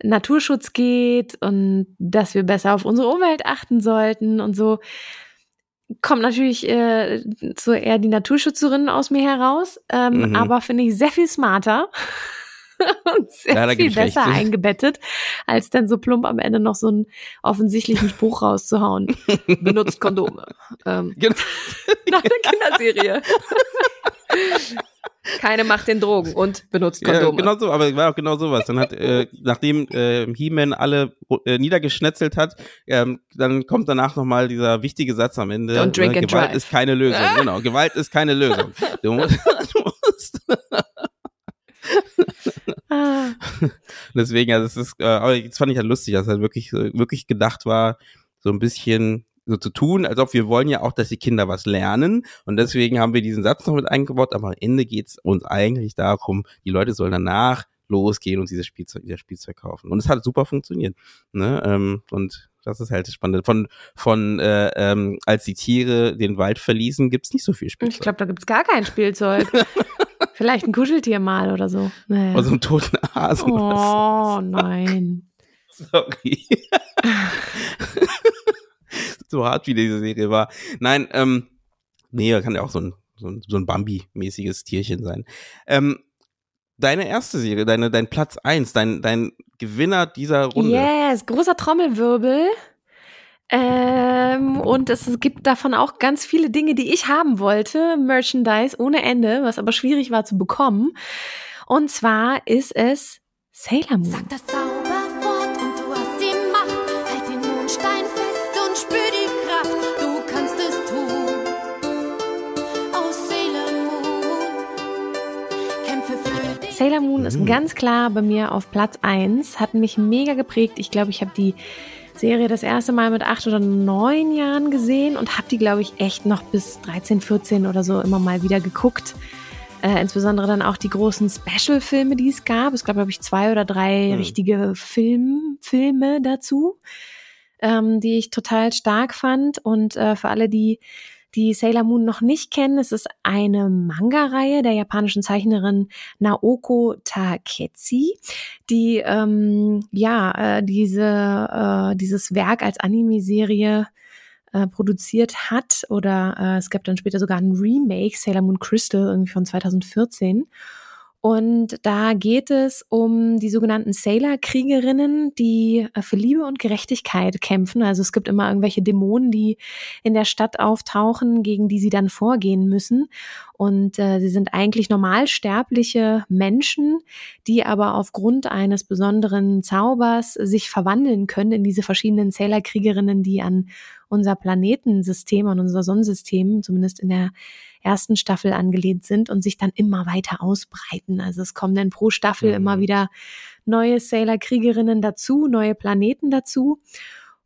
Naturschutz geht und dass wir besser auf unsere Umwelt achten sollten und so, kommt natürlich äh, so eher die Naturschützerin aus mir heraus, ähm, Mhm. aber finde ich sehr viel smarter. Und sehr Ja, viel besser eingebettet, als dann so plump am Ende noch so einen offensichtlichen Spruch rauszuhauen. Benutzt Kondome. Ähm, Genau. nach der Kinderserie. Keine macht den Drogen und benutzt Ja, Kondome. genau so, aber war auch genau sowas. Dann hat, äh, nachdem äh, He-Man alle äh, niedergeschnetzelt hat, ähm, dann kommt danach nochmal dieser wichtige Satz am Ende. Don't drink ne, and Gewalt drive. ist keine Lösung. Genau, Gewalt ist keine Lösung. Du musst, du musst Ah, deswegen, also es ist, äh, aber jetzt fand ich halt lustig, dass halt wirklich, so- wirklich gedacht war, so ein bisschen so zu tun, als ob wir wollen ja auch, dass die Kinder was lernen und deswegen haben wir diesen Satz noch mit eingebaut, aber am Ende geht's uns eigentlich darum, die Leute sollen danach losgehen und dieses Spielzeug, dieses Spielzeug kaufen. Und es hat super funktioniert. Ne? Ähm, und das ist halt das Spannende. Von, von äh, ähm, als die Tiere den Wald verließen, gibt's nicht so viel Spielzeug. ich glaube, da gibt's gar kein Spielzeug. Vielleicht ein Kuscheltier mal oder so. Naja. Oder so einen toten Hasen. Oh nein. so. Sorry. so hart wie diese Serie war. Nein, ähm, nee, kann ja auch so ein, so ein, so ein Bambi-mäßiges Tierchen sein. Ähm, deine erste Serie, deine, dein Platz eins, dein, dein Gewinner dieser Runde. Yes, großer Trommelwirbel. Ähm, und es gibt davon auch ganz viele Dinge, die ich haben wollte. Merchandise ohne Ende, was aber schwierig war zu bekommen. Und zwar ist es Sailor Moon. Sag das Zauberwort und du hast die Macht. Halt den Mondstein fest und spür die Kraft. Du kannst es tun. Oh Sailor Moon, kämpfe für dich. Sailor Moon ist Mhm. ganz klar bei mir auf Platz eins. hat mich mega geprägt. Ich glaube, ich habe die Serie das erste Mal mit acht oder neun Jahren gesehen und habe die, glaube ich, echt noch bis 13, 14 oder so immer mal wieder geguckt. Äh, insbesondere dann auch die großen Special-Filme, die es gab. Es gab, glaube ich, zwei oder drei Mhm. richtige Film, Filme dazu, ähm, die ich total stark fand. Und äh, für alle, die die Sailor Moon noch nicht kennen, es ist eine Manga-Reihe der japanischen Zeichnerin Naoko Takeshi, die ähm, ja äh, diese äh, dieses Werk als Anime-Serie äh, produziert hat oder äh, es gab dann später sogar ein Remake Sailor Moon Crystal irgendwie von 2014 und da geht es um die sogenannten Sailor-Kriegerinnen, die äh, für Liebe und Gerechtigkeit kämpfen. Also es gibt immer irgendwelche Dämonen, die in der Stadt auftauchen, gegen die sie dann vorgehen müssen. Und äh, sie sind eigentlich normalsterbliche Menschen, die aber aufgrund eines besonderen Zaubers sich verwandeln können in diese verschiedenen Sailor-Kriegerinnen, die an unser Planetensystem, an unser Sonnensystem, zumindest in der ersten Staffel angelehnt sind und sich dann immer weiter ausbreiten. Also es kommen dann pro Staffel Mhm. immer wieder neue Sailor-Kriegerinnen dazu, neue Planeten dazu.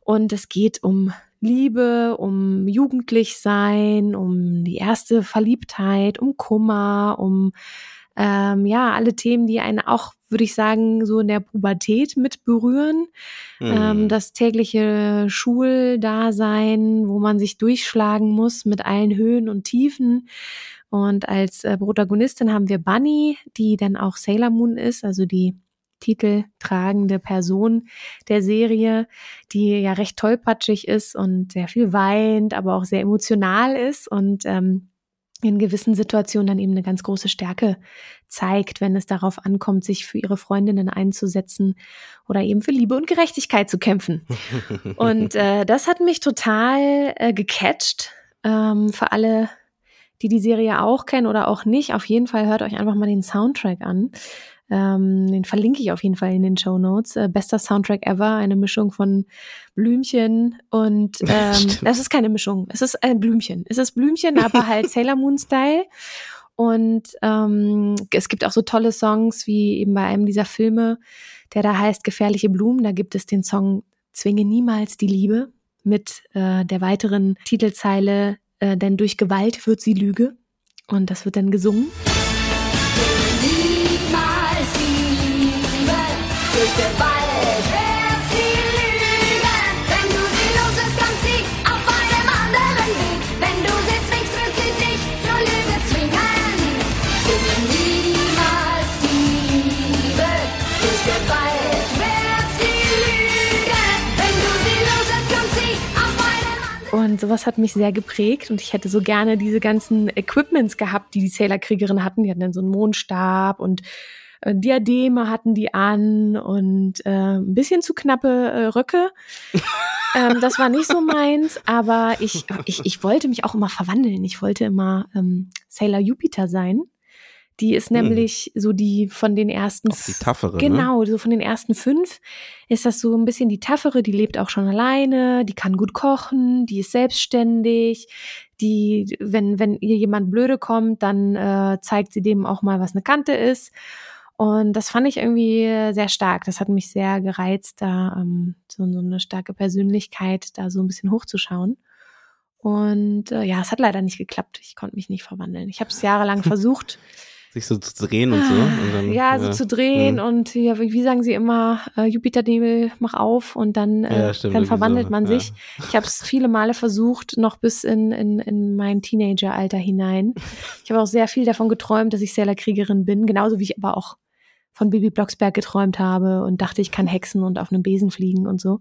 Und es geht um Liebe, um Jugendlichsein, um die erste Verliebtheit, um Kummer, um ähm, ja alle Themen, die einen auch, würde ich sagen, so in der Pubertät mit berühren. Mhm. Ähm, das tägliche Schuldasein, wo man sich durchschlagen muss mit allen Höhen und Tiefen. Und als äh, Protagonistin haben wir Bunny, die dann auch Sailor Moon ist, also die titeltragende Person der Serie, die ja recht tollpatschig ist und sehr viel weint, aber auch sehr emotional ist und ähm, in gewissen Situationen dann eben eine ganz große Stärke zeigt, wenn es darauf ankommt, sich für ihre Freundinnen einzusetzen oder eben für Liebe und Gerechtigkeit zu kämpfen. Und äh, das hat mich total äh, gecatcht. Ähm, für alle, die die Serie auch kennen oder auch nicht, auf jeden Fall hört euch einfach mal den Soundtrack an. Ähm, den verlinke ich auf jeden Fall in den Show Notes. Äh, bester Soundtrack ever, eine Mischung von Blümchen und ähm, das ist keine Mischung, es ist ein Blümchen. Es ist Blümchen, aber halt Sailor Moon Style. Und ähm, es gibt auch so tolle Songs wie eben bei einem dieser Filme, der da heißt Gefährliche Blumen. Da gibt es den Song Zwinge niemals die Liebe mit äh, der weiteren Titelzeile, äh, denn durch Gewalt wird sie Lüge. Und das wird dann gesungen. Und sowas hat mich sehr geprägt und ich hätte so gerne diese ganzen Equipments gehabt, die die Sailor-Kriegerinnen hatten. Die hatten dann so einen Mondstab und äh, Diademe hatten die an und äh, ein bisschen zu knappe äh, Röcke. ähm, das war nicht so meins, aber ich, ich, ich wollte mich auch immer verwandeln. Ich wollte immer ähm, Sailor Jupiter sein. Die ist nämlich so die von den ersten Auch die taffere, ne? Genau, so von den ersten fünf ist das so ein bisschen die taffere, die lebt auch schon alleine, die kann gut kochen, die ist selbstständig, die, wenn, wenn ihr jemand blöde kommt, dann äh, zeigt sie dem auch mal, was eine Kante ist. Und das fand ich irgendwie sehr stark. Das hat mich sehr gereizt, da ähm, so, so eine starke Persönlichkeit da so ein bisschen hochzuschauen. Und äh, ja, es hat leider nicht geklappt. Ich konnte mich nicht verwandeln. Ich habe es jahrelang versucht. Sich so zu drehen und so. Und dann, Ah, Ja, so zu drehen hm. und ja, wie sagen sie immer, äh, Jupiter-Nebel, mach auf und dann, äh, Ja, stimmt, dann verwandelt so, man ja. sich. Ich habe es viele Male versucht, noch bis in, in, in mein Teenageralter hinein. Ich habe auch sehr viel davon geträumt, dass ich Sailor-Kriegerin bin, genauso wie ich aber auch von Bibi Blocksberg geträumt habe und dachte, ich kann hexen und auf einem Besen fliegen und so.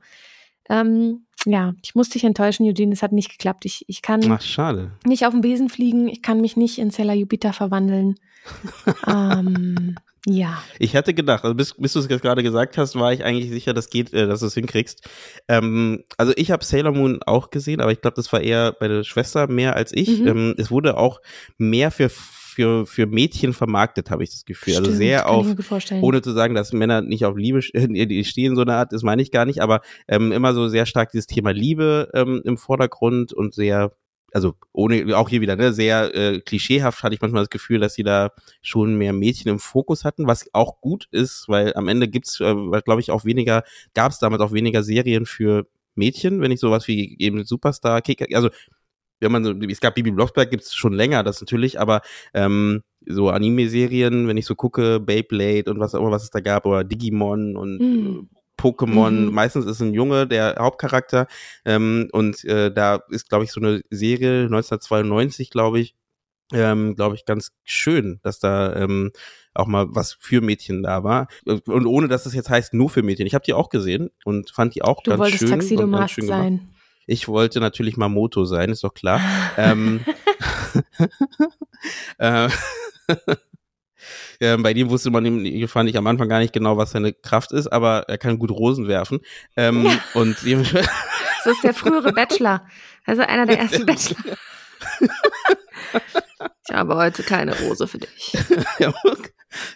Ähm, ja, ich musste dich enttäuschen, Eugene, es hat nicht geklappt. Ich, ich kann Ach, schade. nicht auf dem Besen fliegen, ich kann mich nicht in Sailor Jupiter verwandeln. ähm, ja. Ich hätte gedacht, also bis, bis du es gerade gesagt hast, war ich eigentlich sicher, dass geht, äh, dass du es hinkriegst. Ähm, also ich habe Sailor Moon auch gesehen, aber ich glaube, das war eher meine Schwester mehr als ich. Mhm. Ähm, es wurde auch mehr für für für Mädchen vermarktet, habe ich das Gefühl. also Stimmt, sehr kann ich auf ohne zu sagen, dass Männer nicht auf Liebe stehen, so eine Art, das meine ich gar nicht, aber ähm, immer so sehr stark dieses Thema Liebe ähm, im Vordergrund und sehr, also ohne, auch hier wieder, ne, sehr äh, klischeehaft hatte ich manchmal das Gefühl, dass sie da schon mehr Mädchen im Fokus hatten, was auch gut ist, weil am Ende gibt's, äh, glaube ich, auch weniger, gab es damals auch weniger Serien für Mädchen, wenn ich sowas wie eben Superstar, Kicker, also wenn man so, es gab Bibi Blocksberg, gibt's schon länger, das natürlich, aber ähm, so Anime-Serien, wenn ich so gucke, Beyblade und was auch immer, was es da gab, oder Digimon und Mhm. äh, Pokémon, Mhm. meistens ist ein Junge der Hauptcharakter ähm, und äh, da ist, glaube ich, so eine Serie 1992, glaube ich, ähm, glaube ich, ganz schön, dass da ähm, auch mal was für Mädchen da war. Und ohne dass es jetzt heißt, nur für Mädchen. Ich habe die auch gesehen und fand die auch Du ganz wolltest schön. Taxido und ganz Mast schön gemacht. Ich wollte natürlich Mamoto sein, ist doch klar. ähm, äh, ja, bei dem wusste man, ihm- fand ich am Anfang gar nicht genau, was seine Kraft ist, aber er kann gut Rosen werfen. Ähm, und dementsprechend- Das ist der frühere Bachelor. Also einer der ersten Bachelor. Ich habe heute keine Rose für dich. ja,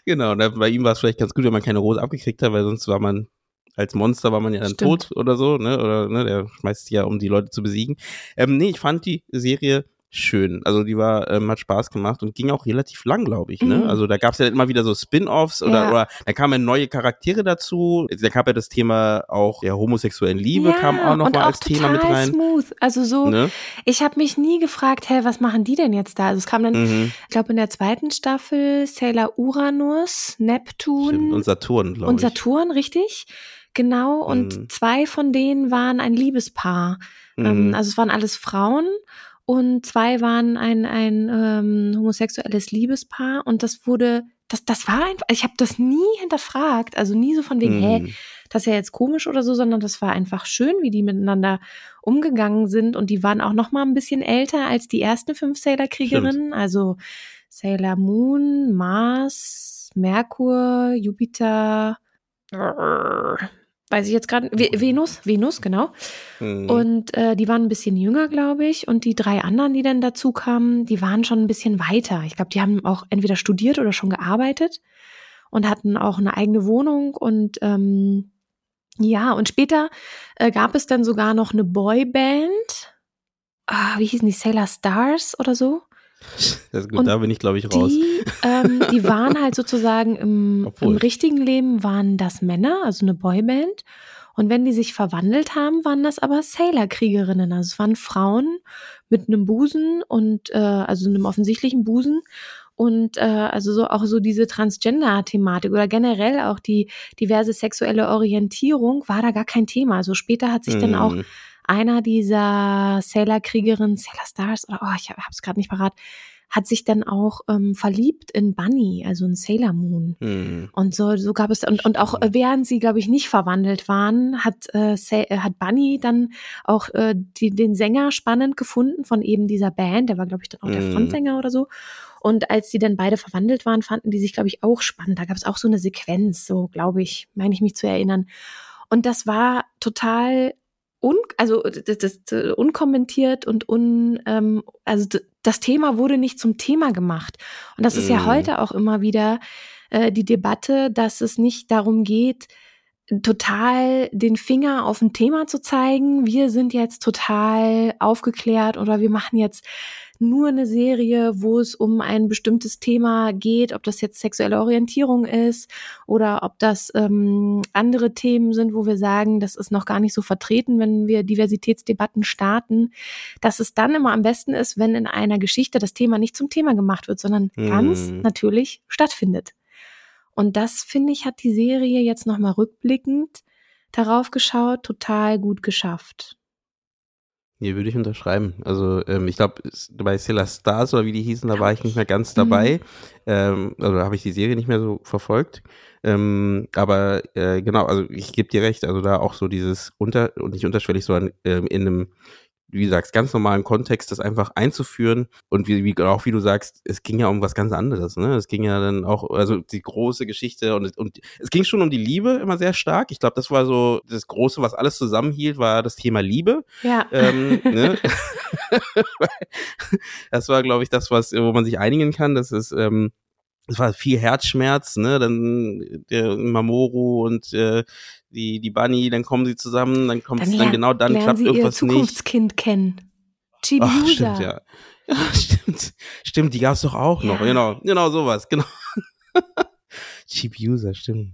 genau, und bei ihm war es vielleicht ganz gut, wenn man keine Rose abgekriegt hat, weil sonst war man als Monster war man ja dann Stimmt. tot oder so, ne? Oder ne, der schmeißt die ja, um die Leute zu besiegen. Ähm, nee, ich fand die Serie schön. Also die war, ähm, hat Spaß gemacht und ging auch relativ lang, glaube ich. Ne? Mhm. Also da gab es ja immer wieder so Spin-offs oder, Ja. oder da kamen neue Charaktere dazu. Da gab ja das Thema auch der homosexuellen Liebe kam auch noch und mal auch als Thema mit rein. smooth. Also so, Ne? ich habe mich nie gefragt, hä, was machen die denn jetzt da? Also es kam dann, Mhm. ich glaube in der zweiten Staffel Sailor Uranus, Neptun Stimmt. Und Saturn, glaube und ich. Saturn, richtig? Genau. Und Mhm. zwei von denen waren ein Liebespaar. Ähm, Mhm. also es waren alles Frauen und zwei waren ein, ein ähm, homosexuelles Liebespaar und das wurde, das, das war einfach, ich habe das nie hinterfragt, also nie so von wegen, hä, Mhm. das ist ja jetzt komisch oder so, sondern das war einfach schön, wie die miteinander umgegangen sind und die waren auch noch mal ein bisschen älter als die ersten fünf Sailor-Kriegerinnen, also Sailor Moon, Mars, Merkur, Jupiter, weiß ich jetzt gerade, Ve- Venus, Venus, genau. Mhm. Und äh, die waren ein bisschen jünger, glaube ich. Und die drei anderen, die dann dazu kamen, die waren schon ein bisschen weiter. Ich glaube, die haben auch entweder studiert oder schon gearbeitet und hatten auch eine eigene Wohnung. Und ähm, ja, und später äh, gab es dann sogar noch eine Boyband. Ah, wie hießen die? Sailor Stars oder so? Gut, Und da bin ich, glaube ich, raus. Die, ähm, die waren halt sozusagen im, im richtigen Leben waren das Männer, also eine Boyband. Und wenn die sich verwandelt haben, waren das aber Sailor-Kriegerinnen. Also es waren Frauen mit einem Busen und äh, also einem offensichtlichen Busen und äh, also so auch so diese Transgender-Thematik oder generell auch die diverse sexuelle Orientierung war da gar kein Thema. Also später hat sich dann auch Mhm. Einer dieser Sailor-Kriegerinnen, Sailor Stars, oder oh, ich habe es gerade nicht parat, hat sich dann auch ähm, verliebt in Bunny, also in Sailor Moon. Mhm. Und so, so gab es, und, und auch äh, während sie, glaube ich, nicht verwandelt waren, hat, äh, Sa- äh, hat Bunny dann auch äh, die, den Sänger spannend gefunden von eben dieser Band. Der war, glaube ich, dann auch der Mhm. Frontsänger oder so. Und als die dann beide verwandelt waren, fanden die sich, glaube ich, auch spannend. Da gab es auch so eine Sequenz, so glaube ich, meine ich mich zu erinnern. Und das war total un, also das, das, unkommentiert und un, ähm, also das Thema wurde nicht zum Thema gemacht. Und das ist ja Mhm. heute auch immer wieder äh, die Debatte, dass es nicht darum geht, total den Finger auf ein Thema zu zeigen. Wir sind jetzt total aufgeklärt oder wir machen jetzt nur eine Serie, wo es um ein bestimmtes Thema geht, ob das jetzt sexuelle Orientierung ist oder ob das ähm, andere Themen sind, wo wir sagen, das ist noch gar nicht so vertreten, wenn wir Diversitätsdebatten starten, dass es dann immer am besten ist, wenn in einer Geschichte das Thema nicht zum Thema gemacht wird, sondern ganz Mhm. natürlich stattfindet. Und das, finde ich, hat die Serie jetzt nochmal rückblickend darauf geschaut, total gut geschafft. Nee, würde ich unterschreiben. Also ähm, ich glaube, bei Sailor Stars oder wie die hießen, da war ich nicht mehr ganz dabei. Ähm, also da habe ich die Serie nicht mehr so verfolgt. Ähm, aber äh, genau, also ich gebe dir recht, also da auch so dieses unter und nicht unterschwellig, sondern ähm, in einem, wie du sagst, ganz normalen Kontext, das einfach einzuführen und wie, wie auch wie du sagst, es ging ja um was ganz anderes, ne? Es ging ja dann auch, also die große Geschichte und, und es ging schon um die Liebe immer sehr stark. Ich glaube, das war so das Große, was alles zusammenhielt, war das Thema Liebe Ja. ähm, ne? das war, glaube ich, das, was, wo man sich einigen kann. Das ist, ähm, es war viel Herzschmerz, ne? Dann der Mamoru und äh, die die Bunny, dann kommen sie zusammen, dann kommt Dann, es dann genau dann klappt sie ihr irgendwas nicht. Zukunftskind kennen. Chibiusa. Ach, stimmt, ja. ja. Stimmt, stimmt, die gab's doch auch noch. Ja. Genau, genau sowas, genau. Cheap User, stimmt.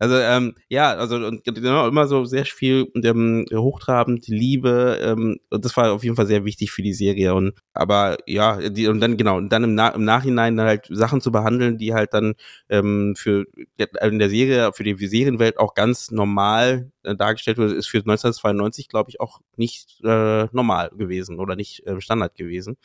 Also ähm, ja, also und genau immer so sehr viel ähm, hochtrabend, Liebe, ähm, und das war auf jeden Fall sehr wichtig für die Serie und aber ja, die, und dann genau, und dann im, Na im Nachhinein dann halt Sachen zu behandeln, die halt dann ähm, für in der Serie, für die Serienwelt auch ganz normal äh, dargestellt wurde, ist für 1992, glaube ich, auch nicht äh, normal gewesen oder nicht äh, Standard gewesen.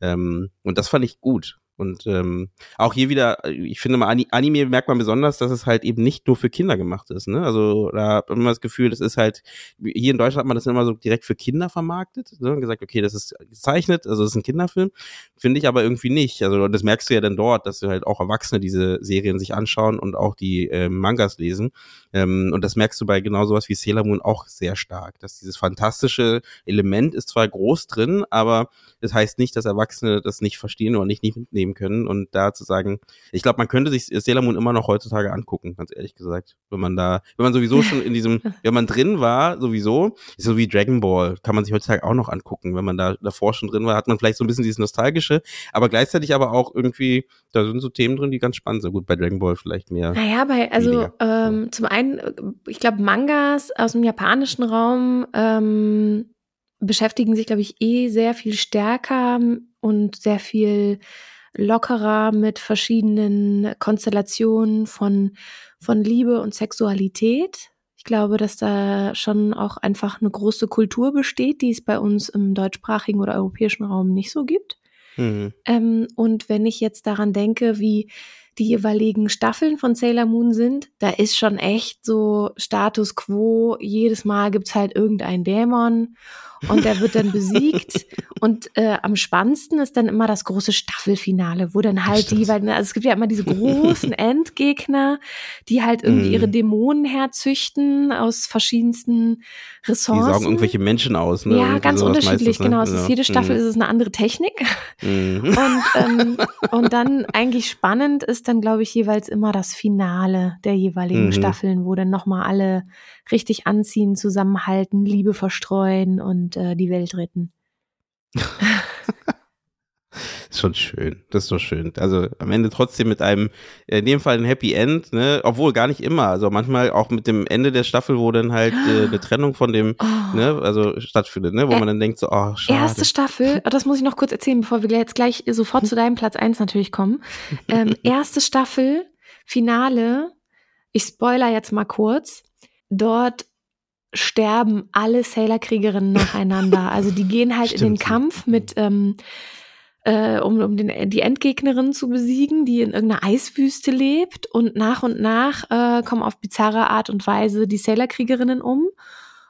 Ähm, und das fand ich gut. Und ähm, auch hier wieder, ich finde mal, Ani- Anime merkt man besonders, dass es halt eben nicht nur für Kinder gemacht ist. Ne? Also da hat man immer das Gefühl, das ist halt, hier in Deutschland hat man das immer so direkt für Kinder vermarktet. So, und gesagt, okay, das ist gezeichnet, also das ist ein Kinderfilm. Finde ich aber irgendwie nicht. Also das merkst du ja dann dort, dass halt auch Erwachsene diese Serien sich anschauen und auch die äh, Mangas lesen. Ähm, und das merkst du bei genau sowas wie Sailor Moon auch sehr stark. Dass dieses fantastische Element ist zwar groß drin, aber das heißt nicht, dass Erwachsene das nicht verstehen oder nicht, nicht mitnehmen können. Und da zu sagen, ich glaube, man könnte sich Sailor Moon immer noch heutzutage angucken, ganz ehrlich gesagt. Wenn man da, wenn man sowieso schon in diesem, wenn man drin war, sowieso, ist so wie Dragon Ball, kann man sich heutzutage auch noch angucken. Wenn man da davor schon drin war, hat man vielleicht so ein bisschen dieses Nostalgische, aber gleichzeitig aber auch irgendwie, da sind so Themen drin, die ganz spannend sind. Gut, bei Dragon Ball vielleicht mehr. Naja, bei, also ähm, zum einen, äh, ich glaube, Mangas aus dem japanischen Raum ähm, beschäftigen sich, glaube ich, eh sehr viel stärker und sehr viel lockerer mit verschiedenen Konstellationen von, von Liebe und Sexualität. Ich glaube, dass da schon auch einfach eine große Kultur besteht, die es bei uns im deutschsprachigen oder europäischen Raum nicht so gibt. Mhm. Ähm, und wenn ich jetzt daran denke, wie die jeweiligen Staffeln von Sailor Moon sind, da ist schon echt so Status quo. Jedes Mal gibt's halt irgendeinen Dämon und der wird dann besiegt. Und äh, am spannendsten ist dann immer das große Staffelfinale, wo dann halt die, weil also es gibt ja immer diese großen Endgegner, die halt irgendwie Mhm. ihre Dämonen herzüchten aus verschiedensten Die Ressourcen. saugen irgendwelche Menschen aus. Ne? ja, Irgendwie ganz unterschiedlich, meistens, ne? genau. Es ist jede Staffel Mhm. ist es eine andere Technik. Mhm. Und, ähm, und dann eigentlich spannend ist dann, glaube ich, jeweils immer das Finale der jeweiligen Mhm. Staffeln, wo dann nochmal alle richtig anziehen, zusammenhalten, Liebe verstreuen und äh, die Welt retten. Ist schon schön. Das ist doch schön. Also am Ende trotzdem mit einem, in dem Fall ein Happy End, ne? Obwohl gar nicht immer. Also manchmal auch mit dem Ende der Staffel, wo dann halt äh, eine Trennung von dem, Oh. ne, also stattfindet, ne? Wo Ä- man dann denkt so, oh, schade. Erste Staffel, oh, das muss ich noch kurz erzählen, bevor wir jetzt gleich sofort zu deinem Platz eins natürlich kommen. Ähm, erste Staffel, Finale, ich spoiler jetzt mal kurz. Dort sterben alle Sailor-Kriegerinnen nacheinander. Also die gehen halt in den Stimmt. Kampf mit, ähm, äh, um, um den, die Endgegnerin zu besiegen, die in irgendeiner Eiswüste lebt. Und nach und nach äh, kommen auf bizarre Art und Weise die Sailor-Kriegerinnen um.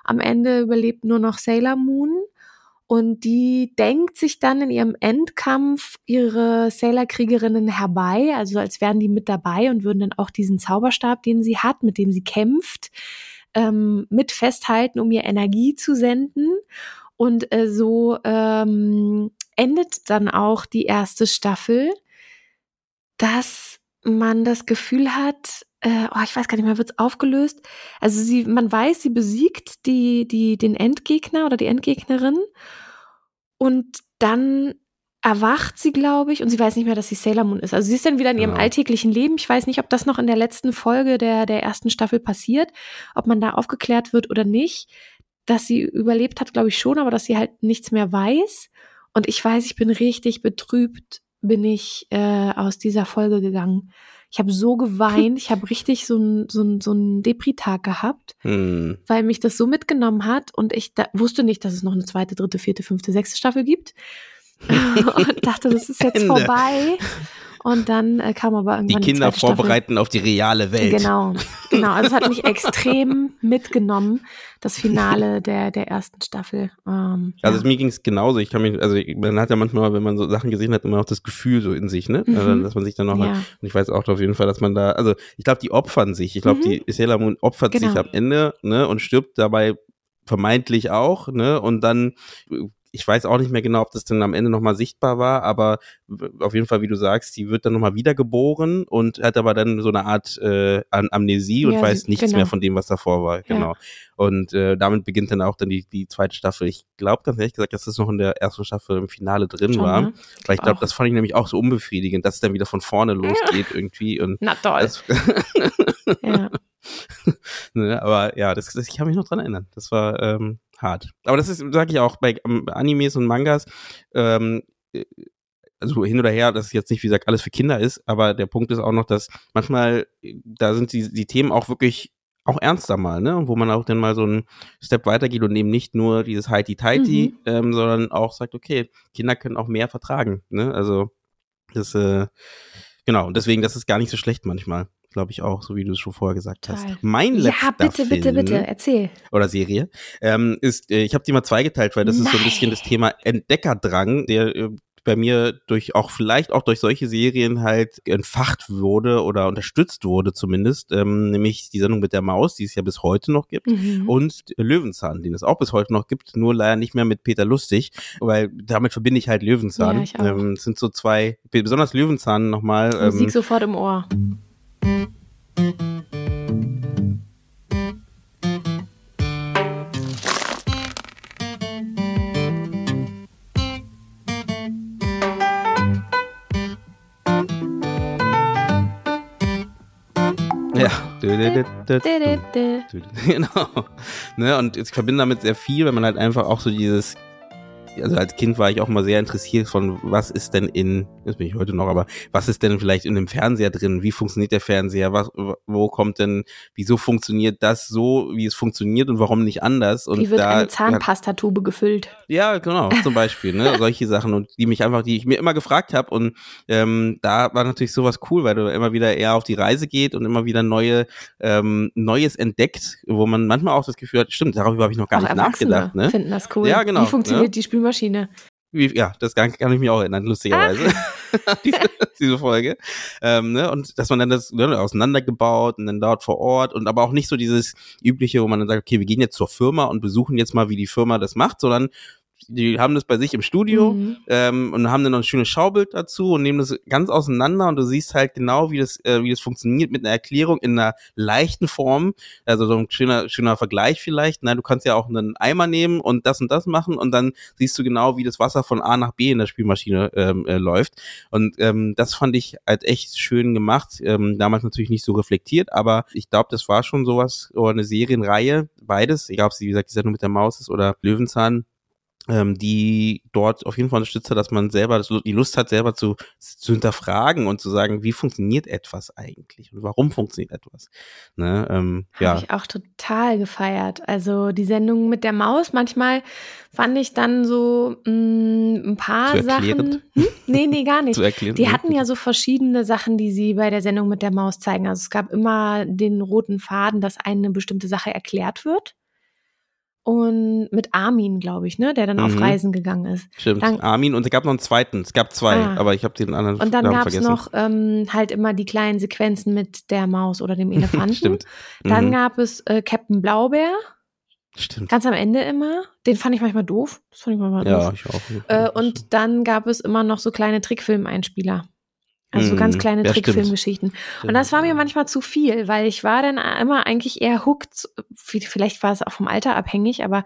Am Ende überlebt nur noch Sailor Moon. Und die denkt sich dann in ihrem Endkampf ihre Sailor-Kriegerinnen herbei, also als wären die mit dabei und würden dann auch diesen Zauberstab, den sie hat, mit dem sie kämpft, ähm, mit festhalten, um ihr Energie zu senden. Und äh, so ähm, endet dann auch die erste Staffel, dass man das Gefühl hat, äh, oh, ich weiß gar nicht mehr, wird's aufgelöst? Also sie, man weiß, sie besiegt die, die, den Endgegner oder die Endgegnerin und dann erwacht sie, glaube ich, und sie weiß nicht mehr, dass sie Sailor Moon ist. Also sie ist dann wieder in ihrem Genau. alltäglichen Leben. Ich weiß nicht, ob das noch in der letzten Folge der, der ersten Staffel passiert, ob man da aufgeklärt wird oder nicht. Dass sie überlebt hat, glaube ich schon, aber dass sie halt nichts mehr weiß. Und ich weiß, ich bin richtig betrübt, bin ich äh, aus dieser Folge gegangen. Ich habe so geweint, ich habe richtig so einen so so einen Depri-Tag gehabt, Hm. weil mich das so mitgenommen hat und ich da, wusste nicht, dass es noch eine zweite, dritte, vierte, fünfte, sechste Staffel gibt. und dachte, das ist jetzt Ende. vorbei. Und dann äh, kam aber Die irgendwann Kinder zweite Staffel. vorbereiten auf die reale Welt. Genau, genau. Also es hat mich extrem mitgenommen, das Finale der, der ersten Staffel. Ähm, Also ja. mir ging es genauso. Ich kann mich, also man hat ja manchmal, wenn man so Sachen gesehen hat, immer noch das Gefühl so in sich, ne? Mhm. Also, dass man sich dann noch, Ja. und ich weiß auch auf jeden Fall, dass man da, also ich glaube, die opfern sich. Ich glaube, Mhm. die Sailor Moon opfert sich Genau. am Ende, ne? Und stirbt dabei vermeintlich auch, ne? Und dann, ich weiß auch nicht mehr genau, ob das dann am Ende nochmal sichtbar war, aber auf jeden Fall, wie du sagst, die wird dann nochmal wiedergeboren und hat aber dann so eine Art äh, Amnesie und Ja, weiß nichts genau. mehr von dem, was davor war. Ja. Genau. Und äh, damit beginnt dann auch dann die, die zweite Staffel. Ich glaube ganz ehrlich gesagt, dass das noch in der ersten Staffel im Finale drin Schon, war. ne? Weil ich glaube, das fand ich nämlich auch so unbefriedigend, dass es dann wieder von vorne losgeht irgendwie. Und Na toll. ja. ne, aber ja, das, das, ich kann mich noch dran erinnern. Das war ähm, hart. Aber das ist, sage ich auch, bei ähm, Animes und Mangas, ähm, äh, also hin oder her, dass es jetzt nicht, wie gesagt, alles für Kinder ist, aber der Punkt ist auch noch, dass manchmal, äh, da sind die, die Themen auch wirklich auch ernster mal, ne? Wo man auch dann mal so einen Step weitergeht und eben nicht nur dieses Heiti-Teiti, ähm, sondern auch sagt, okay, Kinder können auch mehr vertragen, ne? Also das, äh, genau, und deswegen, das ist gar nicht so schlecht manchmal, glaube ich auch, so wie du es schon vorher gesagt Toll. hast. Mein ja, letzter bitte, bitte, Film, bitte, erzähl. oder Serie, ähm, ist, äh, ich habe die mal zweigeteilt, weil das ist so ein bisschen Nein. das Thema Entdeckerdrang, der äh, bei mir durch auch vielleicht auch durch solche Serien halt entfacht wurde oder unterstützt wurde zumindest, ähm, nämlich die Sendung mit der Maus, die es ja bis heute noch gibt. Mhm. Und Löwenzahn, den es auch bis heute noch gibt, nur leider nicht mehr mit Peter Lustig, weil damit verbinde ich halt Löwenzahn. Ja, ich ähm, es sind so zwei, besonders Löwenzahn nochmal. Musik Ähm, sofort im Ohr. Genau. Ne, und ich verbinde damit sehr viel, wenn man halt einfach auch so dieses, also als Kind war ich auch mal sehr interessiert von, was ist denn in, das bin ich heute noch, aber was ist denn vielleicht in dem Fernseher drin? Wie funktioniert der Fernseher? Was, wo kommt denn, wieso funktioniert das so, wie es funktioniert und warum nicht anders? Und Wie wird da, eine Zahnpastatube gefüllt? ja, genau, zum Beispiel, ne, solche Sachen und die mich einfach, die ich mir immer gefragt habe und ähm, da war natürlich sowas cool, weil du immer wieder eher auf die Reise geht und immer wieder neue ähm, Neues entdeckt, wo man manchmal auch das Gefühl hat, stimmt, darüber habe ich noch gar Auch nicht nachgedacht, ne? finden das cool. Ja, genau, Wie funktioniert ne? die Spülmaschine? Wie, ja, das kann, kann ich mich auch erinnern, lustigerweise. diese, diese Folge. Ähm, ne? Und dass man dann das ne, auseinandergebaut und dann dort vor Ort und aber auch nicht so dieses übliche, wo man dann sagt, okay, wir gehen jetzt zur Firma und besuchen jetzt mal, wie die Firma das macht, sondern die haben das bei sich im Studio Mhm. ähm, und haben dann noch ein schönes Schaubild dazu und nehmen das ganz auseinander und du siehst halt genau, wie das, äh, wie das funktioniert mit einer Erklärung in einer leichten Form. Also so ein schöner, schöner Vergleich vielleicht. Na, du kannst ja auch einen Eimer nehmen und das und das machen und dann siehst du genau, wie das Wasser von A nach B in der Spielmaschine ähm, äh, läuft. Und ähm, das fand ich halt echt schön gemacht. Ähm, damals natürlich nicht so reflektiert, aber ich glaube, das war schon sowas oder eine Serienreihe, beides, egal ob sie, wie gesagt, die Sendung mit der Maus ist oder Löwenzahn, ähm, die dort auf jeden Fall unterstützt hat, dass man selber das, die Lust hat, selber zu, zu hinterfragen und zu sagen, wie funktioniert etwas eigentlich und warum funktioniert etwas. Ne, ähm, Habe ja, ich auch total gefeiert. Also die Sendung mit der Maus, manchmal fand ich dann so mh, ein paar Zu? Sachen. Hm? Nee, nee, gar nicht. zu erklären. Die ne? hatten ja so verschiedene Sachen, die sie bei der Sendung mit der Maus zeigen. Also es gab immer den roten Faden, dass eine bestimmte Sache erklärt wird. Und mit Armin, glaube ich, ne, der dann auf Mhm. Reisen gegangen ist. Stimmt, dann- Armin und es gab noch einen zweiten, es gab zwei, Ah. aber ich habe den anderen Und dann gab es noch ähm, halt immer die kleinen Sequenzen mit der Maus oder dem Elefanten. Stimmt. Dann Mhm. gab es äh, Captain Blaubeer, Stimmt. ganz am Ende immer. Den fand ich manchmal doof. Das fand ich manchmal Ja, doof. ich auch. Äh, und dann gab es immer noch so kleine Trickfilmeinspieler. Also so ganz Mhm. kleine Ja. Trickfilmgeschichten. Und das war mir manchmal zu viel, weil ich war dann immer eigentlich eher hooked. Vielleicht war es auch vom Alter abhängig, aber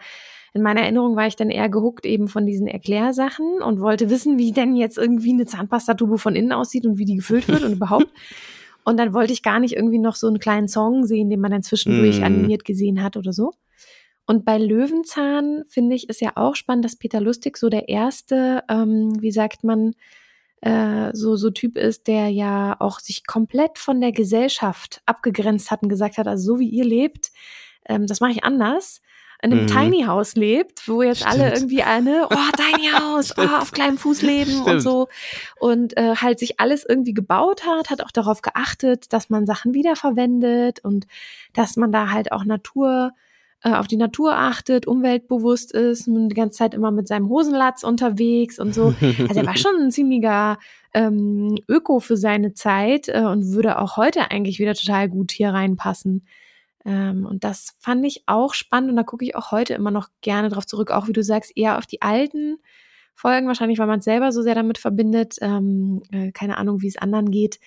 in meiner Erinnerung war ich dann eher gehuckt eben von diesen Erklärsachen und wollte wissen, wie denn jetzt irgendwie eine Zahnpastatube von innen aussieht und wie die gefüllt wird und überhaupt. Und dann wollte ich gar nicht irgendwie noch so einen kleinen Song sehen, den man dann zwischendurch Mm. animiert gesehen hat oder so. Und bei Löwenzahn finde ich ist ja auch spannend, dass Peter Lustig so der erste, ähm, wie sagt man, äh, so, so Typ ist, der ja auch sich komplett von der Gesellschaft abgegrenzt hat und gesagt hat, also so wie ihr lebt, ähm, das mache ich anders. In einem Mhm. Tiny House lebt, wo jetzt alle Stimmt. irgendwie eine, oh, Tiny House, oh, auf kleinem Fuß leben und Stimmt. so. Und äh, halt sich alles irgendwie gebaut hat, hat auch darauf geachtet, dass man Sachen wiederverwendet und dass man da halt auch Natur äh, auf die Natur achtet, umweltbewusst ist die ganze Zeit immer mit seinem Hosenlatz unterwegs und so. Also er war schon ein ziemlicher ähm, Öko für seine Zeit äh, und würde auch heute eigentlich wieder total gut hier reinpassen. Ähm, und das fand ich auch spannend und da gucke ich auch heute immer noch gerne drauf zurück, auch wie du sagst, eher auf die alten Folgen, wahrscheinlich, weil man es selber so sehr damit verbindet. Ähm, äh, keine Ahnung, wie es anderen geht,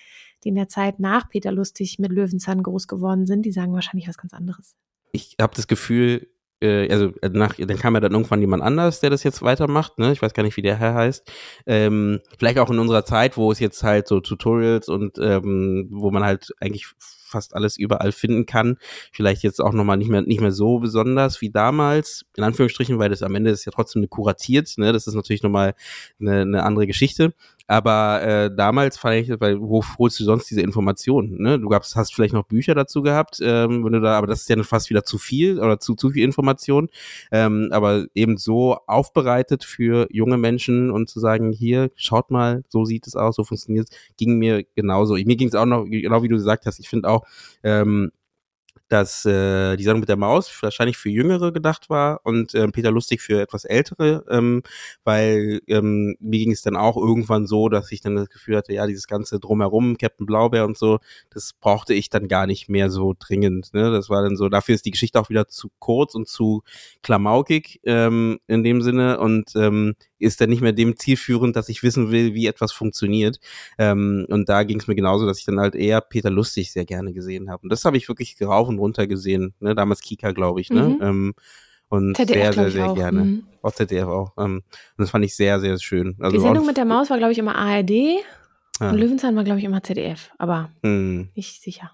die in der Zeit nach Peter Lustig mit Löwenzahn groß geworden sind. Die sagen wahrscheinlich was ganz anderes. Ich habe das Gefühl, äh, also äh, nach, dann kam ja dann irgendwann jemand anders, der das jetzt weitermacht, ne? Ich weiß gar nicht, wie der Herr heißt. Ähm, vielleicht auch in unserer Zeit, wo es jetzt halt so Tutorials und ähm, wo man halt eigentlich fast alles überall finden kann. Vielleicht jetzt auch nochmal nicht mehr, nicht mehr so besonders wie damals, in Anführungsstrichen, weil das am Ende ist ja trotzdem kuratiert, ne? Das ist natürlich nochmal eine, eine andere Geschichte. Aber äh, damals fand ich, weil wo holst du sonst diese Informationen? Ne? Du gabst, hast vielleicht noch Bücher dazu gehabt, ähm, wenn du da, aber das ist ja fast wieder zu viel oder zu zu viel Information. Ähm, aber eben so aufbereitet für junge Menschen und zu sagen, hier schaut mal, so sieht es aus, so funktioniert es, ging mir genauso. Mir ging es auch noch genau wie du gesagt hast. Ich finde auch ähm, dass äh, die Sendung mit der Maus wahrscheinlich für Jüngere gedacht war und äh, Peter Lustig für etwas Ältere, ähm, weil ähm, mir ging es dann auch irgendwann so, dass ich dann das Gefühl hatte, ja, dieses ganze Drumherum, Captain Blaubeer und so, das brauchte ich dann gar nicht mehr so dringend. Ne? Das war dann so, dafür ist die Geschichte auch wieder zu kurz und zu klamaukig ähm, in dem Sinne und ähm, ist dann nicht mehr dem zielführend, dass ich wissen will, wie etwas funktioniert. Ähm, und da ging es mir genauso, dass ich dann halt eher Peter Lustig sehr gerne gesehen habe. Und das habe ich wirklich rauf und runter gesehen. Ne? Damals Kika, glaube ich. Ne? Mhm. Ähm, und ZDF, sehr, sehr, sehr auch. gerne. Mhm. Auch ZDF auch. Ähm, und das fand ich sehr, sehr schön. Also die Sendung mit der Maus war, glaube ich, immer ARD ja. und Löwenzahn war, glaube ich, immer ZDF, aber Hm. nicht sicher.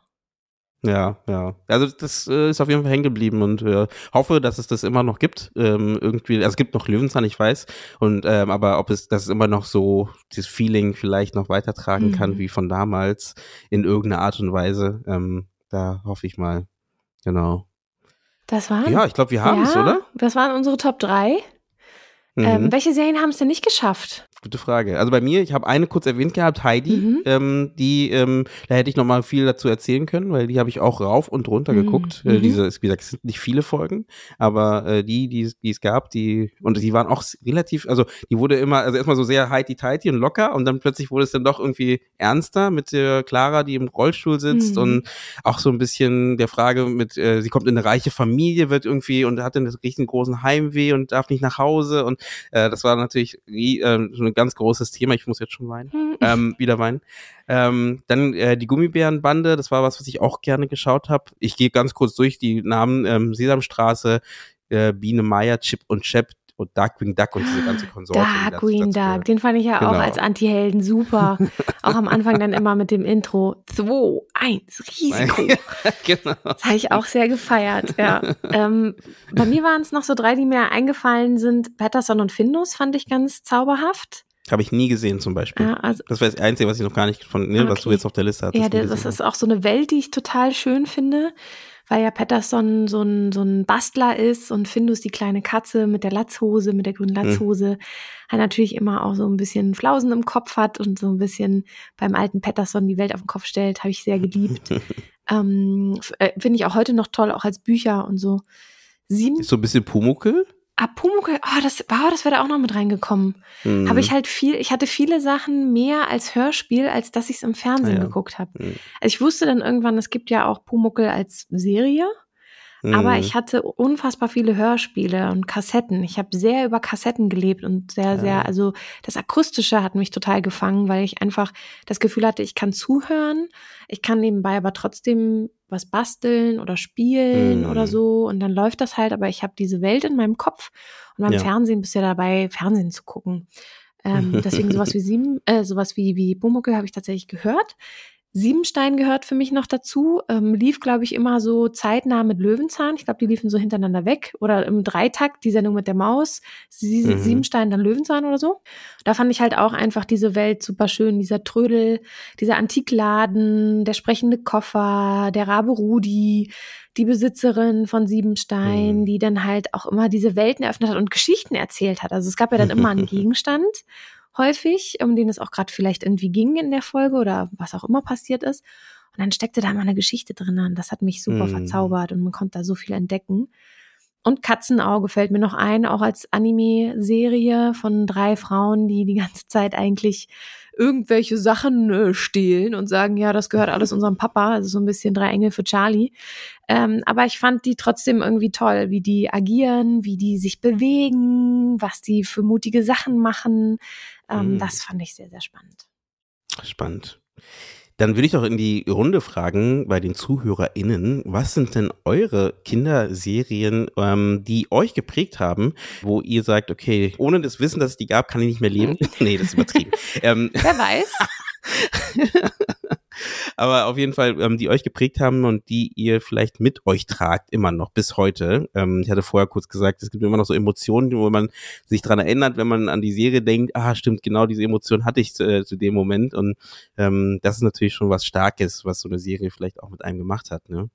Ja, ja. Also das äh, ist auf jeden Fall hängen geblieben und äh, hoffe, dass es das immer noch gibt. Ähm, irgendwie, also es gibt noch Löwenzahn, ich weiß. Und ähm, aber ob es das immer noch so dieses Feeling vielleicht noch weitertragen kann Mhm. wie von damals in irgendeiner Art und Weise. Ähm, da hoffe ich mal. Genau. Das waren, Ja, ich glaube, wir haben es, ja, oder? Das waren unsere Top 3. Mhm. Ähm, welche Serien haben es denn nicht geschafft? Gute Frage. Also bei mir, ich habe eine kurz erwähnt gehabt, Heidi. Mhm. Ähm, die, ähm, da hätte ich noch mal viel dazu erzählen können, weil die habe ich auch rauf und runter Mhm. geguckt. Äh, Mhm. diese, wie gesagt, es sind nicht viele Folgen, aber äh, die, die, es- die es gab, die und die waren auch relativ, also die wurde immer, also erstmal so sehr heidi tighty und locker und dann plötzlich wurde es dann doch irgendwie ernster mit der Clara, die im Rollstuhl sitzt Mhm. und auch so ein bisschen der Frage mit, äh, sie kommt in eine reiche Familie, wird irgendwie und hat einen richtig großen Heimweh und darf nicht nach Hause und äh, das war natürlich äh, so ein ganz großes Thema. Ich muss jetzt schon weinen, Mhm. ähm, wieder weinen. Ähm, dann äh, die Gummibärenbande, das war was, was ich auch gerne geschaut habe. Ich gehe ganz kurz durch die Namen ähm, Sesamstraße, äh, Biene Meier, Chip und Chap und Darkwing Duck und diese ganze Konsorte. Darkwing Duck, den fand ich ja auch Genau. als Anti-Helden super. auch am Anfang dann immer mit dem Intro 2, 1, Risiko. genau. Das habe ich auch sehr gefeiert, ja. ähm, bei mir waren es noch so drei, die mir eingefallen sind. Patterson und Findus fand ich ganz zauberhaft. Habe ich nie gesehen zum Beispiel. Ja, also, Das war das Einzige, was ich noch gar nicht von, ne, was Okay. du jetzt auf der Liste hattest. ja gesehen das ist auch so eine Welt, die ich total schön finde, weil ja Patterson so ein, so ein Bastler ist und Findus die kleine Katze mit der Latzhose, mit der grünen Hm. Latzhose, halt natürlich immer auch so ein bisschen Flausen im Kopf hat und so ein bisschen beim alten Patterson die Welt auf den Kopf stellt, habe ich sehr geliebt. ähm, äh, finde ich auch heute noch toll, auch als Bücher und so. Sieben Ist so ein bisschen Pumuckel. Ah, Pumuckl, oh, das, wow, das wäre da auch noch mit reingekommen. Hm. Habe ich halt viel, ich hatte viele Sachen mehr als Hörspiel, als dass ich es im Fernsehen ja. geguckt habe. Hm. Also ich wusste dann irgendwann, es gibt ja auch Pumuckl als Serie, aber Hm. ich hatte unfassbar viele Hörspiele und Kassetten. Ich habe sehr über Kassetten gelebt und sehr, Ja. sehr, also das Akustische hat mich total gefangen, weil ich einfach das Gefühl hatte, ich kann zuhören, ich kann nebenbei aber trotzdem was basteln oder spielen Hm. oder so und dann läuft das halt, aber ich habe diese Welt in meinem Kopf und beim Ja. Fernsehen bist du ja dabei, Fernsehen zu gucken. Ähm, deswegen sowas wie sieben, äh, sowas wie, wie Pumuckl habe ich tatsächlich gehört. Siebenstein gehört für mich noch dazu. Ähm, lief, glaube ich, immer so zeitnah mit Löwenzahn. Ich glaube, die liefen so hintereinander weg. Oder im Dreitakt, die Sendung mit der Maus. Sie, Mhm. Siebenstein, dann Löwenzahn oder so. Da fand ich halt auch einfach diese Welt super schön. Dieser Trödel, dieser Antikladen, der sprechende Koffer, der Rabe Rudi, die Besitzerin von Siebenstein, Mhm. die dann halt auch immer diese Welten eröffnet hat und Geschichten erzählt hat. Also es gab ja dann immer einen Gegenstand häufig, um den es auch gerade vielleicht irgendwie ging in der Folge oder was auch immer passiert ist. Und dann steckte da mal eine Geschichte drin und das hat mich super Mm. verzaubert und man konnte da so viel entdecken. Und Katzenauge fällt mir noch ein, auch als Anime-Serie von drei Frauen, die die ganze Zeit eigentlich irgendwelche Sachen äh, stehlen und sagen, ja, das gehört alles unserem Papa, also so ein bisschen drei Engel für Charlie. Ähm, aber ich fand die trotzdem irgendwie toll, wie die agieren, wie die sich bewegen, was die für mutige Sachen machen. Ähm, Mhm. Das fand ich sehr, sehr spannend. Spannend. Dann würde ich doch in die Runde fragen bei den ZuhörerInnen, was sind denn eure Kinderserien, ähm, die euch geprägt haben, wo ihr sagt, okay, ohne das Wissen, dass es die gab, kann ich nicht mehr leben? nee, das ist übertrieben. ähm, Wer weiß? aber auf jeden Fall, ähm, die euch geprägt haben und die ihr vielleicht mit euch tragt, immer noch bis heute. Ähm, ich hatte vorher kurz gesagt, es gibt immer noch so Emotionen, wo man sich dran erinnert, wenn man an die Serie denkt, ah, stimmt, genau diese Emotion hatte ich zu, äh, zu dem Moment. Und ähm, das ist natürlich schon was Starkes, was so eine Serie vielleicht auch mit einem gemacht hat. Ne?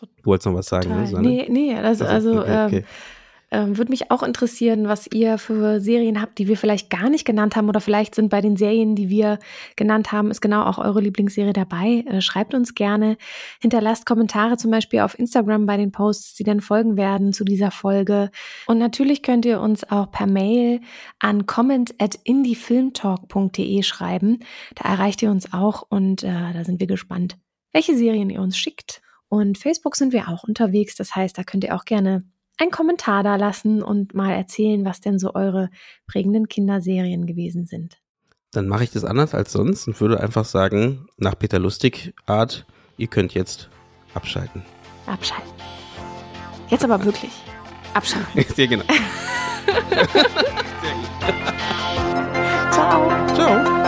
Du wolltest noch was sagen, ne. Susanne? Nee, nee, also, Also, also okay, okay. Ähm, ähm, würde mich auch interessieren, was ihr für Serien habt, die wir vielleicht gar nicht genannt haben oder vielleicht sind bei den Serien, die wir genannt haben, ist genau auch eure Lieblingsserie dabei. Äh, schreibt uns gerne, hinterlasst Kommentare zum Beispiel auf Instagram bei den Posts, die dann folgen werden zu dieser Folge. Und natürlich könnt ihr uns auch per Mail an comment at indiefilmtalk.de schreiben. Da erreicht ihr uns auch und äh, da sind wir gespannt, welche Serien ihr uns schickt. Und Facebook sind wir auch unterwegs. Das heißt, da könnt ihr auch gerne einen Kommentar da lassen und mal erzählen, was denn so eure prägenden Kinderserien gewesen sind. Dann mache ich das anders als sonst und würde einfach sagen, nach Peter Lustig Art, ihr könnt jetzt abschalten. Abschalten. Jetzt aber wirklich. Abschalten. Sehr genau. Sehr gut. Ciao. Ciao.